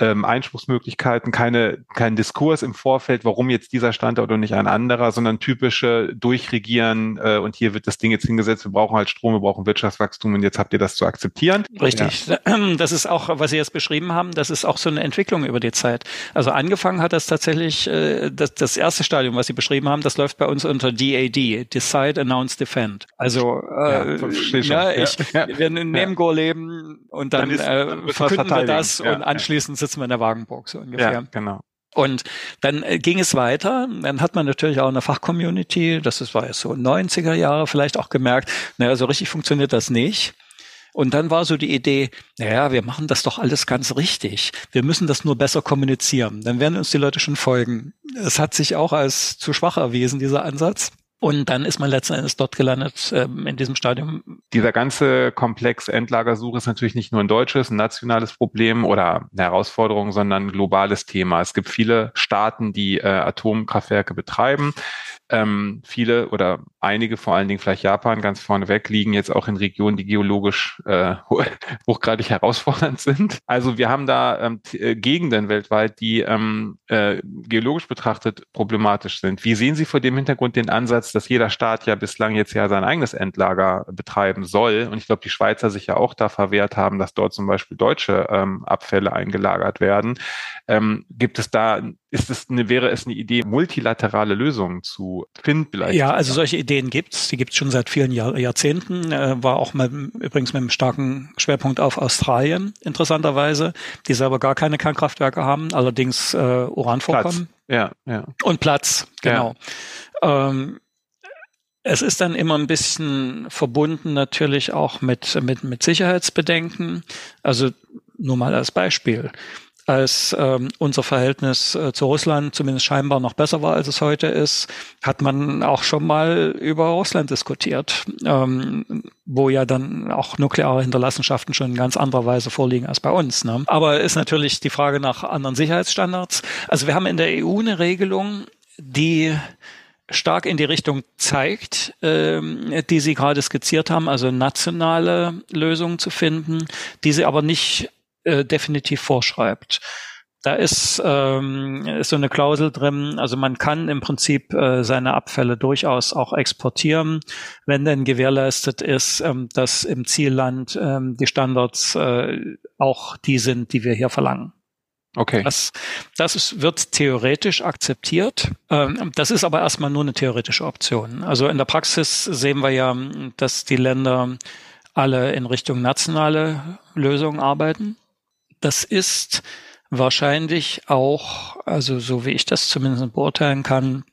ähm, Einspruchsmöglichkeiten, keine, kein Diskurs im Vorfeld, warum jetzt dieser Standort und nicht ein anderer, sondern typische Durchregieren äh, und hier wird das Ding jetzt hingesetzt, wir brauchen halt Strom, wir brauchen Wirtschaftswachstum und jetzt habt ihr das zu akzeptieren. Richtig. Ja. Das ist auch, was Sie jetzt beschrieben haben, das ist auch so eine Entwicklung über die Zeit. Also angefangen hat das tatsächlich, äh, das, das erste Stadium, was Sie beschrieben haben, das läuft bei uns unter DAD, Decide, Announce, Defend. Also äh, ja, ja, ich, wir nehmen Go leben und dann, dann äh, verkünden wir das und anschließend sitzen wir in der Wagenburg so ungefähr. Ja, genau. Und dann äh, ging es weiter. Dann hat man natürlich auch eine Fachcommunity, das ist, war ja so 90er Jahre vielleicht auch gemerkt, naja, so richtig funktioniert das nicht. Und dann war so die Idee, naja, wir machen das doch alles ganz richtig. Wir müssen das nur besser kommunizieren. Dann werden uns die Leute schon folgen. Es hat sich auch als zu schwach erwiesen, dieser Ansatz. Und dann ist man letzten Endes dort gelandet, ähm, in diesem Stadium. Dieser ganze Komplex Endlagersuche ist natürlich nicht nur ein deutsches, ein nationales Problem oder eine Herausforderung, sondern ein globales Thema. Es gibt viele Staaten, die äh, Atomkraftwerke betreiben. Ähm, viele oder einige, vor allen Dingen vielleicht Japan ganz vorneweg, liegen jetzt auch in Regionen, die geologisch äh, hochgradig herausfordernd sind. Also wir haben da ähm, äh, Gegenden weltweit, die ähm, äh, geologisch betrachtet problematisch sind. Wie sehen Sie vor dem Hintergrund den Ansatz, dass jeder Staat ja bislang jetzt ja sein eigenes Endlager betreiben soll? Und ich glaube, die Schweizer sich ja auch da verwehrt haben, dass dort zum Beispiel deutsche ähm, Abfälle eingelagert werden. Ähm, gibt es da, ist es eine, wäre es eine Idee, multilaterale Lösungen zu finden vielleicht? Ja, also solche Ideen gibt's. Die gibt's schon seit vielen Jahr, Jahrzehnten. Äh, war auch mal übrigens mit einem starken Schwerpunkt auf Australien, interessanterweise, die selber gar keine Kernkraftwerke haben, allerdings äh, Uranvorkommen. Ja, ja. Und Platz, genau. Ja. Ähm, es ist dann immer ein bisschen verbunden natürlich auch mit, mit, mit Sicherheitsbedenken. Also nur mal als Beispiel als ähm, unser Verhältnis äh, zu Russland zumindest scheinbar noch besser war, als es heute ist, hat man auch schon mal über Russland diskutiert, ähm, wo ja dann auch nukleare Hinterlassenschaften schon in ganz anderer Weise vorliegen als bei uns. Ne? Aber ist natürlich die Frage nach anderen Sicherheitsstandards. Also wir haben in der EU eine Regelung, die stark in die Richtung zeigt, ähm, die Sie gerade skizziert haben, also nationale Lösungen zu finden, die sie aber nicht äh, definitiv vorschreibt. Da ist, ähm, ist so eine Klausel drin, also man kann im Prinzip äh, seine Abfälle durchaus auch exportieren, wenn denn gewährleistet ist, ähm, dass im Zielland ähm, die Standards äh, auch die sind, die wir hier verlangen. Okay. Das, das ist, wird theoretisch akzeptiert. Ähm, das ist aber erstmal nur eine theoretische Option. Also in der Praxis sehen wir ja, dass die Länder alle in Richtung nationale Lösungen arbeiten. Das ist wahrscheinlich auch, also so wie ich das zumindest beurteilen kann,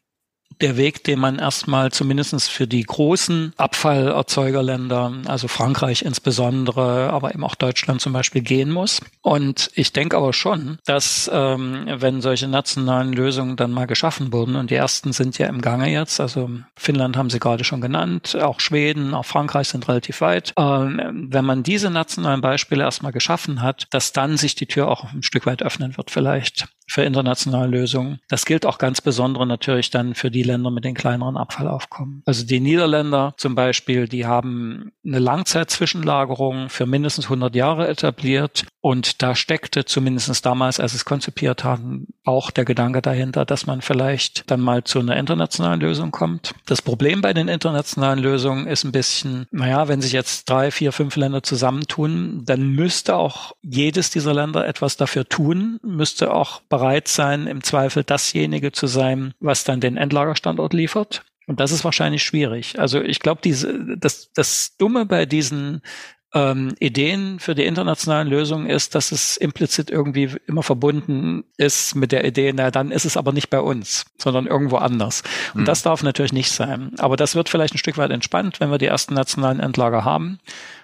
der Weg, den man erstmal zumindestens für die großen Abfallerzeugerländer, also Frankreich insbesondere, aber eben auch Deutschland zum Beispiel gehen muss. Und ich denke aber schon, dass ähm, wenn solche nationalen Lösungen dann mal geschaffen wurden, und die ersten sind ja im Gange jetzt, also Finnland haben Sie gerade schon genannt, auch Schweden, auch Frankreich sind relativ weit, ähm, wenn man diese nationalen Beispiele erstmal geschaffen hat, dass dann sich die Tür auch ein Stück weit öffnen wird vielleicht für internationale Lösungen. Das gilt auch ganz besonders natürlich dann für die Länder mit den kleineren Abfallaufkommen. Also die Niederländer zum Beispiel, die haben eine Langzeitzwischenlagerung für mindestens 100 Jahre etabliert und da steckte zumindest damals, als es konzipiert haben, auch der Gedanke dahinter, dass man vielleicht dann mal zu einer internationalen Lösung kommt. Das Problem bei den internationalen Lösungen ist ein bisschen, naja, wenn sich jetzt drei, vier, fünf Länder zusammentun, dann müsste auch jedes dieser Länder etwas dafür tun, müsste auch bereit sein, im Zweifel dasjenige zu sein, was dann den Endlagerstandort liefert. Und das ist wahrscheinlich schwierig. Also ich glaube, diese, das, das Dumme bei diesen ähm, Ideen für die internationalen Lösungen ist, dass es implizit irgendwie immer verbunden ist mit der Idee, na dann ist es aber nicht bei uns, sondern irgendwo anders. Und mhm. das darf natürlich nicht sein. Aber das wird vielleicht ein Stück weit entspannt, wenn wir die ersten nationalen Endlager haben.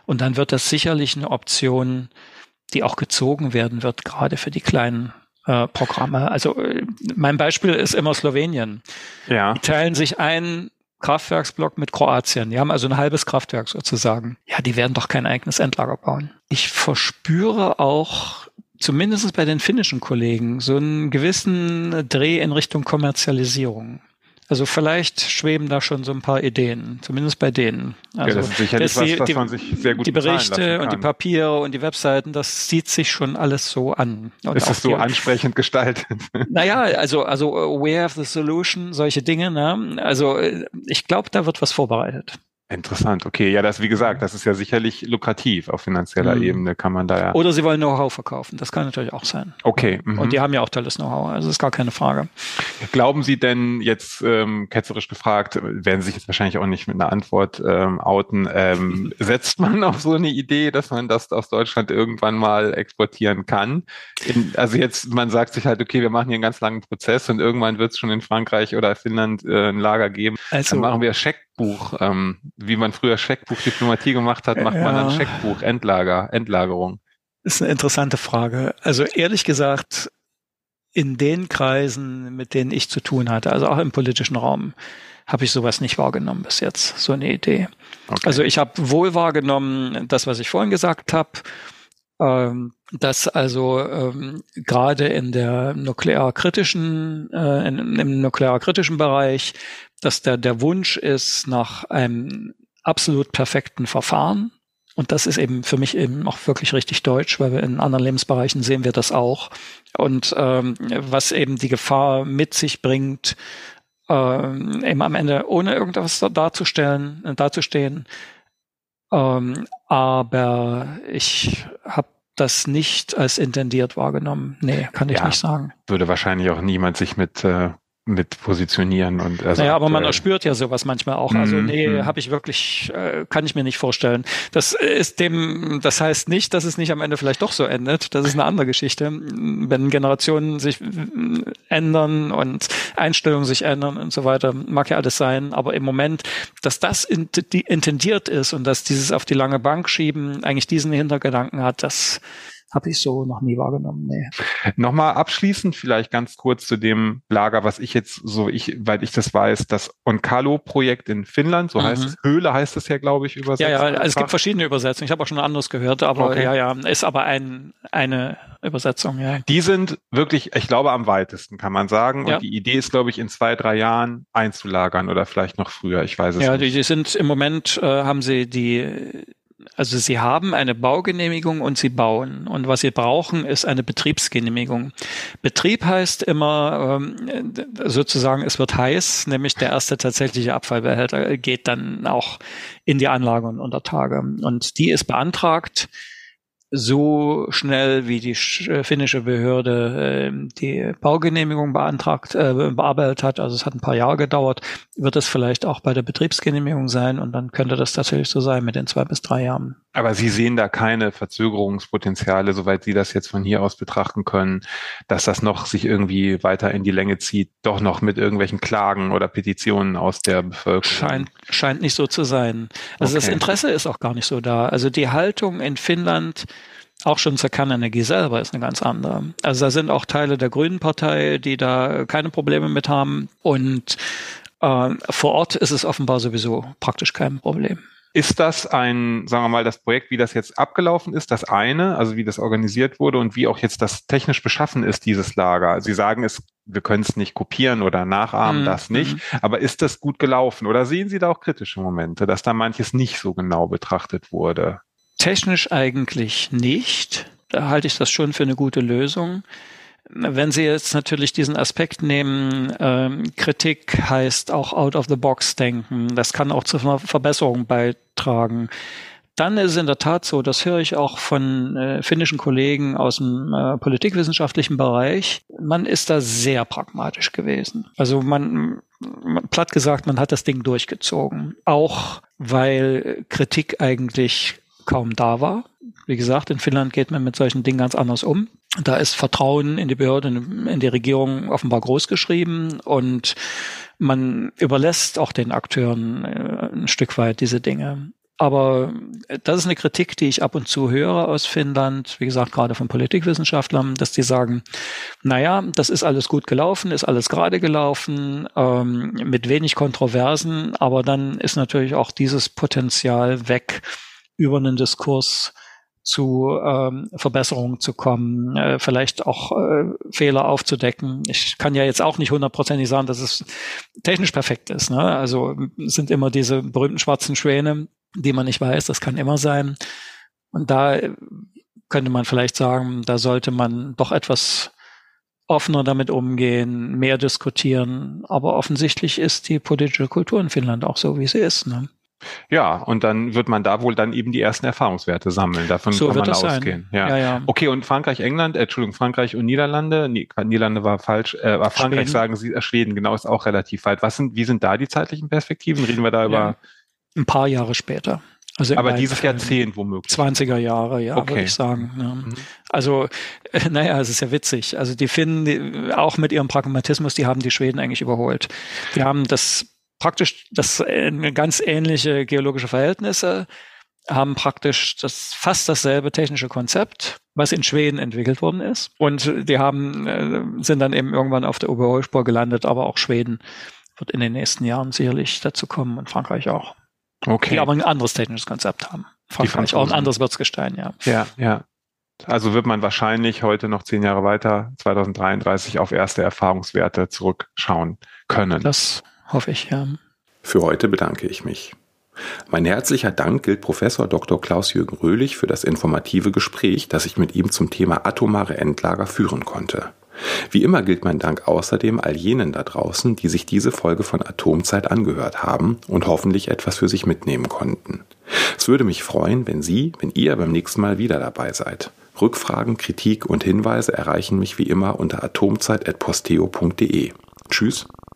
Und dann wird das sicherlich eine Option, die auch gezogen werden wird, gerade für die kleinen äh, Programme. Also äh, mein Beispiel ist immer Slowenien. Ja. Die teilen sich ein Kraftwerksblock mit Kroatien. Die haben also ein halbes Kraftwerk sozusagen. Ja, die werden doch kein eigenes Endlager bauen. Ich verspüre auch zumindest bei den finnischen Kollegen so einen gewissen Dreh in Richtung Kommerzialisierung. Also vielleicht schweben da schon so ein paar Ideen, zumindest bei denen. Also ja, das ist sicherlich was, was man sich sehr gut Die Berichte und die Papiere und die Webseiten, das sieht sich schon alles so an. Und ist es so die, ansprechend gestaltet? Naja, also, also Where of the Solution, solche Dinge. Ne? Also ich glaube, da wird was vorbereitet. Interessant, okay. Ja, das, wie gesagt, das ist ja sicherlich lukrativ auf finanzieller mhm. Ebene, kann man da ja. Oder sie wollen Know-how verkaufen, das kann natürlich auch sein. Okay. Mhm. Und die haben ja auch tolles Know-how, also ist gar keine Frage. Glauben Sie denn jetzt, ähm, ketzerisch gefragt, werden Sie sich jetzt wahrscheinlich auch nicht mit einer Antwort ähm, outen, ähm, setzt man auf so eine Idee, dass man das aus Deutschland irgendwann mal exportieren kann? In, also jetzt, man sagt sich halt, okay, wir machen hier einen ganz langen Prozess und irgendwann wird es schon in Frankreich oder Finnland äh, ein Lager geben. Also, Dann machen wir Scheck Scheckbuch, ähm, wie man früher Scheckbuch-Diplomatie gemacht hat, macht ja. man dann Scheckbuch, Endlager, Endlagerung. Das ist eine interessante Frage. Also ehrlich gesagt, in den Kreisen, mit denen ich zu tun hatte, also auch im politischen Raum, habe ich sowas nicht wahrgenommen bis jetzt, so eine Idee. Okay. Also ich habe wohl wahrgenommen, das, was ich vorhin gesagt habe, ähm, dass also ähm, gerade in der nuklearkritischen, äh, in, im nuklearkritischen Bereich dass der, der Wunsch ist nach einem absolut perfekten Verfahren. Und das ist eben für mich eben auch wirklich richtig deutsch, weil wir in anderen Lebensbereichen sehen wir das auch. Und ähm, was eben die Gefahr mit sich bringt, ähm, eben am Ende ohne irgendwas darzustellen, darzustehen. Ähm, aber ich habe das nicht als intendiert wahrgenommen. Nee, kann ich ja, nicht sagen. Würde wahrscheinlich auch niemand sich mit äh, mit positionieren und also naja, aber man erspürt ja sowas manchmal auch. Also mhm, nee, mhm. habe ich wirklich, äh, kann ich mir nicht vorstellen. Das ist dem, das heißt nicht, dass es nicht am Ende vielleicht doch so endet. Das ist eine andere Geschichte. Wenn Generationen sich ändern und Einstellungen sich ändern und so weiter, mag ja alles sein. Aber im Moment, dass das intendiert ist und dass dieses auf die lange Bank schieben eigentlich diesen Hintergedanken hat, das habe ich so noch nie wahrgenommen. Nee. Nochmal abschließend vielleicht ganz kurz zu dem Lager, was ich jetzt so, ich, weil ich das weiß, das Onkalo-Projekt in Finnland, so mhm. heißt es, Höhle heißt es ja, glaube ich, übersetzt. Ja, ja, also es gibt verschiedene Übersetzungen. Ich habe auch schon anderes gehört, aber okay. ja, ja, ist aber ein, eine Übersetzung, ja. Die sind wirklich, ich glaube, am weitesten, kann man sagen. Und ja. die Idee ist, glaube ich, in zwei, drei Jahren einzulagern oder vielleicht noch früher. Ich weiß es ja, nicht. Ja, die, die sind im Moment, äh, haben sie die also sie haben eine Baugenehmigung und sie bauen. Und was sie brauchen, ist eine Betriebsgenehmigung. Betrieb heißt immer ähm, sozusagen, es wird heiß, nämlich der erste tatsächliche Abfallbehälter geht dann auch in die Anlage und unter Tage. Und die ist beantragt so schnell wie die äh, finnische Behörde äh, die Baugenehmigung beantragt, äh, bearbeitet hat, also es hat ein paar Jahre gedauert, wird es vielleicht auch bei der Betriebsgenehmigung sein? Und dann könnte das tatsächlich so sein mit den zwei bis drei Jahren. Aber Sie sehen da keine Verzögerungspotenziale, soweit Sie das jetzt von hier aus betrachten können, dass das noch sich irgendwie weiter in die Länge zieht, doch noch mit irgendwelchen Klagen oder Petitionen aus der Bevölkerung. Scheint, scheint nicht so zu sein. Also okay. das Interesse ist auch gar nicht so da. Also die Haltung in Finnland auch schon zur Kernenergie selber ist eine ganz andere. Also da sind auch Teile der Grünen Partei, die da keine Probleme mit haben. Und äh, vor Ort ist es offenbar sowieso praktisch kein Problem. Ist das ein, sagen wir mal, das Projekt, wie das jetzt abgelaufen ist, das eine, also wie das organisiert wurde und wie auch jetzt das technisch beschaffen ist, dieses Lager? Sie sagen, es, wir können es nicht kopieren oder nachahmen, mhm. das nicht. Mhm. Aber ist das gut gelaufen? Oder sehen Sie da auch kritische Momente, dass da manches nicht so genau betrachtet wurde? Technisch eigentlich nicht. Da halte ich das schon für eine gute Lösung. Wenn Sie jetzt natürlich diesen Aspekt nehmen, ähm, Kritik heißt auch out of the box denken, das kann auch zu einer Verbesserung beitragen. Dann ist es in der Tat so, das höre ich auch von äh, finnischen Kollegen aus dem äh, politikwissenschaftlichen Bereich. Man ist da sehr pragmatisch gewesen. Also man, platt gesagt, man hat das Ding durchgezogen. Auch weil Kritik eigentlich kaum da war. Wie gesagt, in Finnland geht man mit solchen Dingen ganz anders um. Da ist Vertrauen in die Behörde, in die Regierung offenbar groß geschrieben und man überlässt auch den Akteuren äh, ein Stück weit diese Dinge. Aber das ist eine Kritik, die ich ab und zu höre aus Finnland, wie gesagt, gerade von Politikwissenschaftlern, dass die sagen, naja, das ist alles gut gelaufen, ist alles gerade gelaufen, ähm, mit wenig Kontroversen, aber dann ist natürlich auch dieses Potenzial weg, über einen Diskurs zu ähm, Verbesserungen zu kommen, äh, vielleicht auch äh, Fehler aufzudecken. Ich kann ja jetzt auch nicht hundertprozentig sagen, dass es technisch perfekt ist. Ne? Also sind immer diese berühmten schwarzen Schwäne, die man nicht weiß. Das kann immer sein. Und da könnte man vielleicht sagen, da sollte man doch etwas offener damit umgehen, mehr diskutieren. Aber offensichtlich ist die politische Kultur in Finnland auch so, wie sie ist. Ne? Ja, und dann wird man da wohl dann eben die ersten Erfahrungswerte sammeln. Davon so kann man ausgehen. Ja. ja. Ja, Okay, und Frankreich, England, äh, Entschuldigung, Frankreich und Niederlande, nee, Niederlande war falsch, äh, war Frankreich Schweden. sagen Sie, äh, Schweden, genau, ist auch relativ weit. Was sind, wie sind da die zeitlichen Perspektiven? Reden wir da über? Ein paar Jahre später. Also Aber dieses Jahrzehnt womöglich. 20er Jahre, ja, okay. würde ich sagen. Ja. Mhm. Also, äh, naja, es ist ja witzig. Also die Finnen, die, auch mit ihrem Pragmatismus, die haben die Schweden eigentlich überholt. Die haben das praktisch das äh, ganz ähnliche geologische Verhältnisse, haben praktisch das fast dasselbe technische Konzept, was in Schweden entwickelt worden ist. Und die haben, äh, sind dann eben irgendwann auf der Überholspur gelandet, aber auch Schweden wird in den nächsten Jahren sicherlich dazu kommen und Frankreich auch. Okay. Die aber ein anderes technisches Konzept haben. Frankreich auch ein anderes Wirtsgestein, ja. Ja, ja. Also wird man wahrscheinlich heute noch zehn Jahre weiter, 2033, auf erste Erfahrungswerte zurückschauen können. Das hoffe ich, ja. Für heute bedanke ich mich. Mein herzlicher Dank gilt Professor Dr. Klaus-Jürgen Röhlich für das informative Gespräch, das ich mit ihm zum Thema atomare Endlager führen konnte. Wie immer gilt mein Dank außerdem all jenen da draußen, die sich diese Folge von Atomzeit angehört haben und hoffentlich etwas für sich mitnehmen konnten. Es würde mich freuen, wenn Sie, wenn ihr beim nächsten Mal wieder dabei seid. Rückfragen, Kritik und Hinweise erreichen mich wie immer unter atomzeit.posteo.de. Tschüss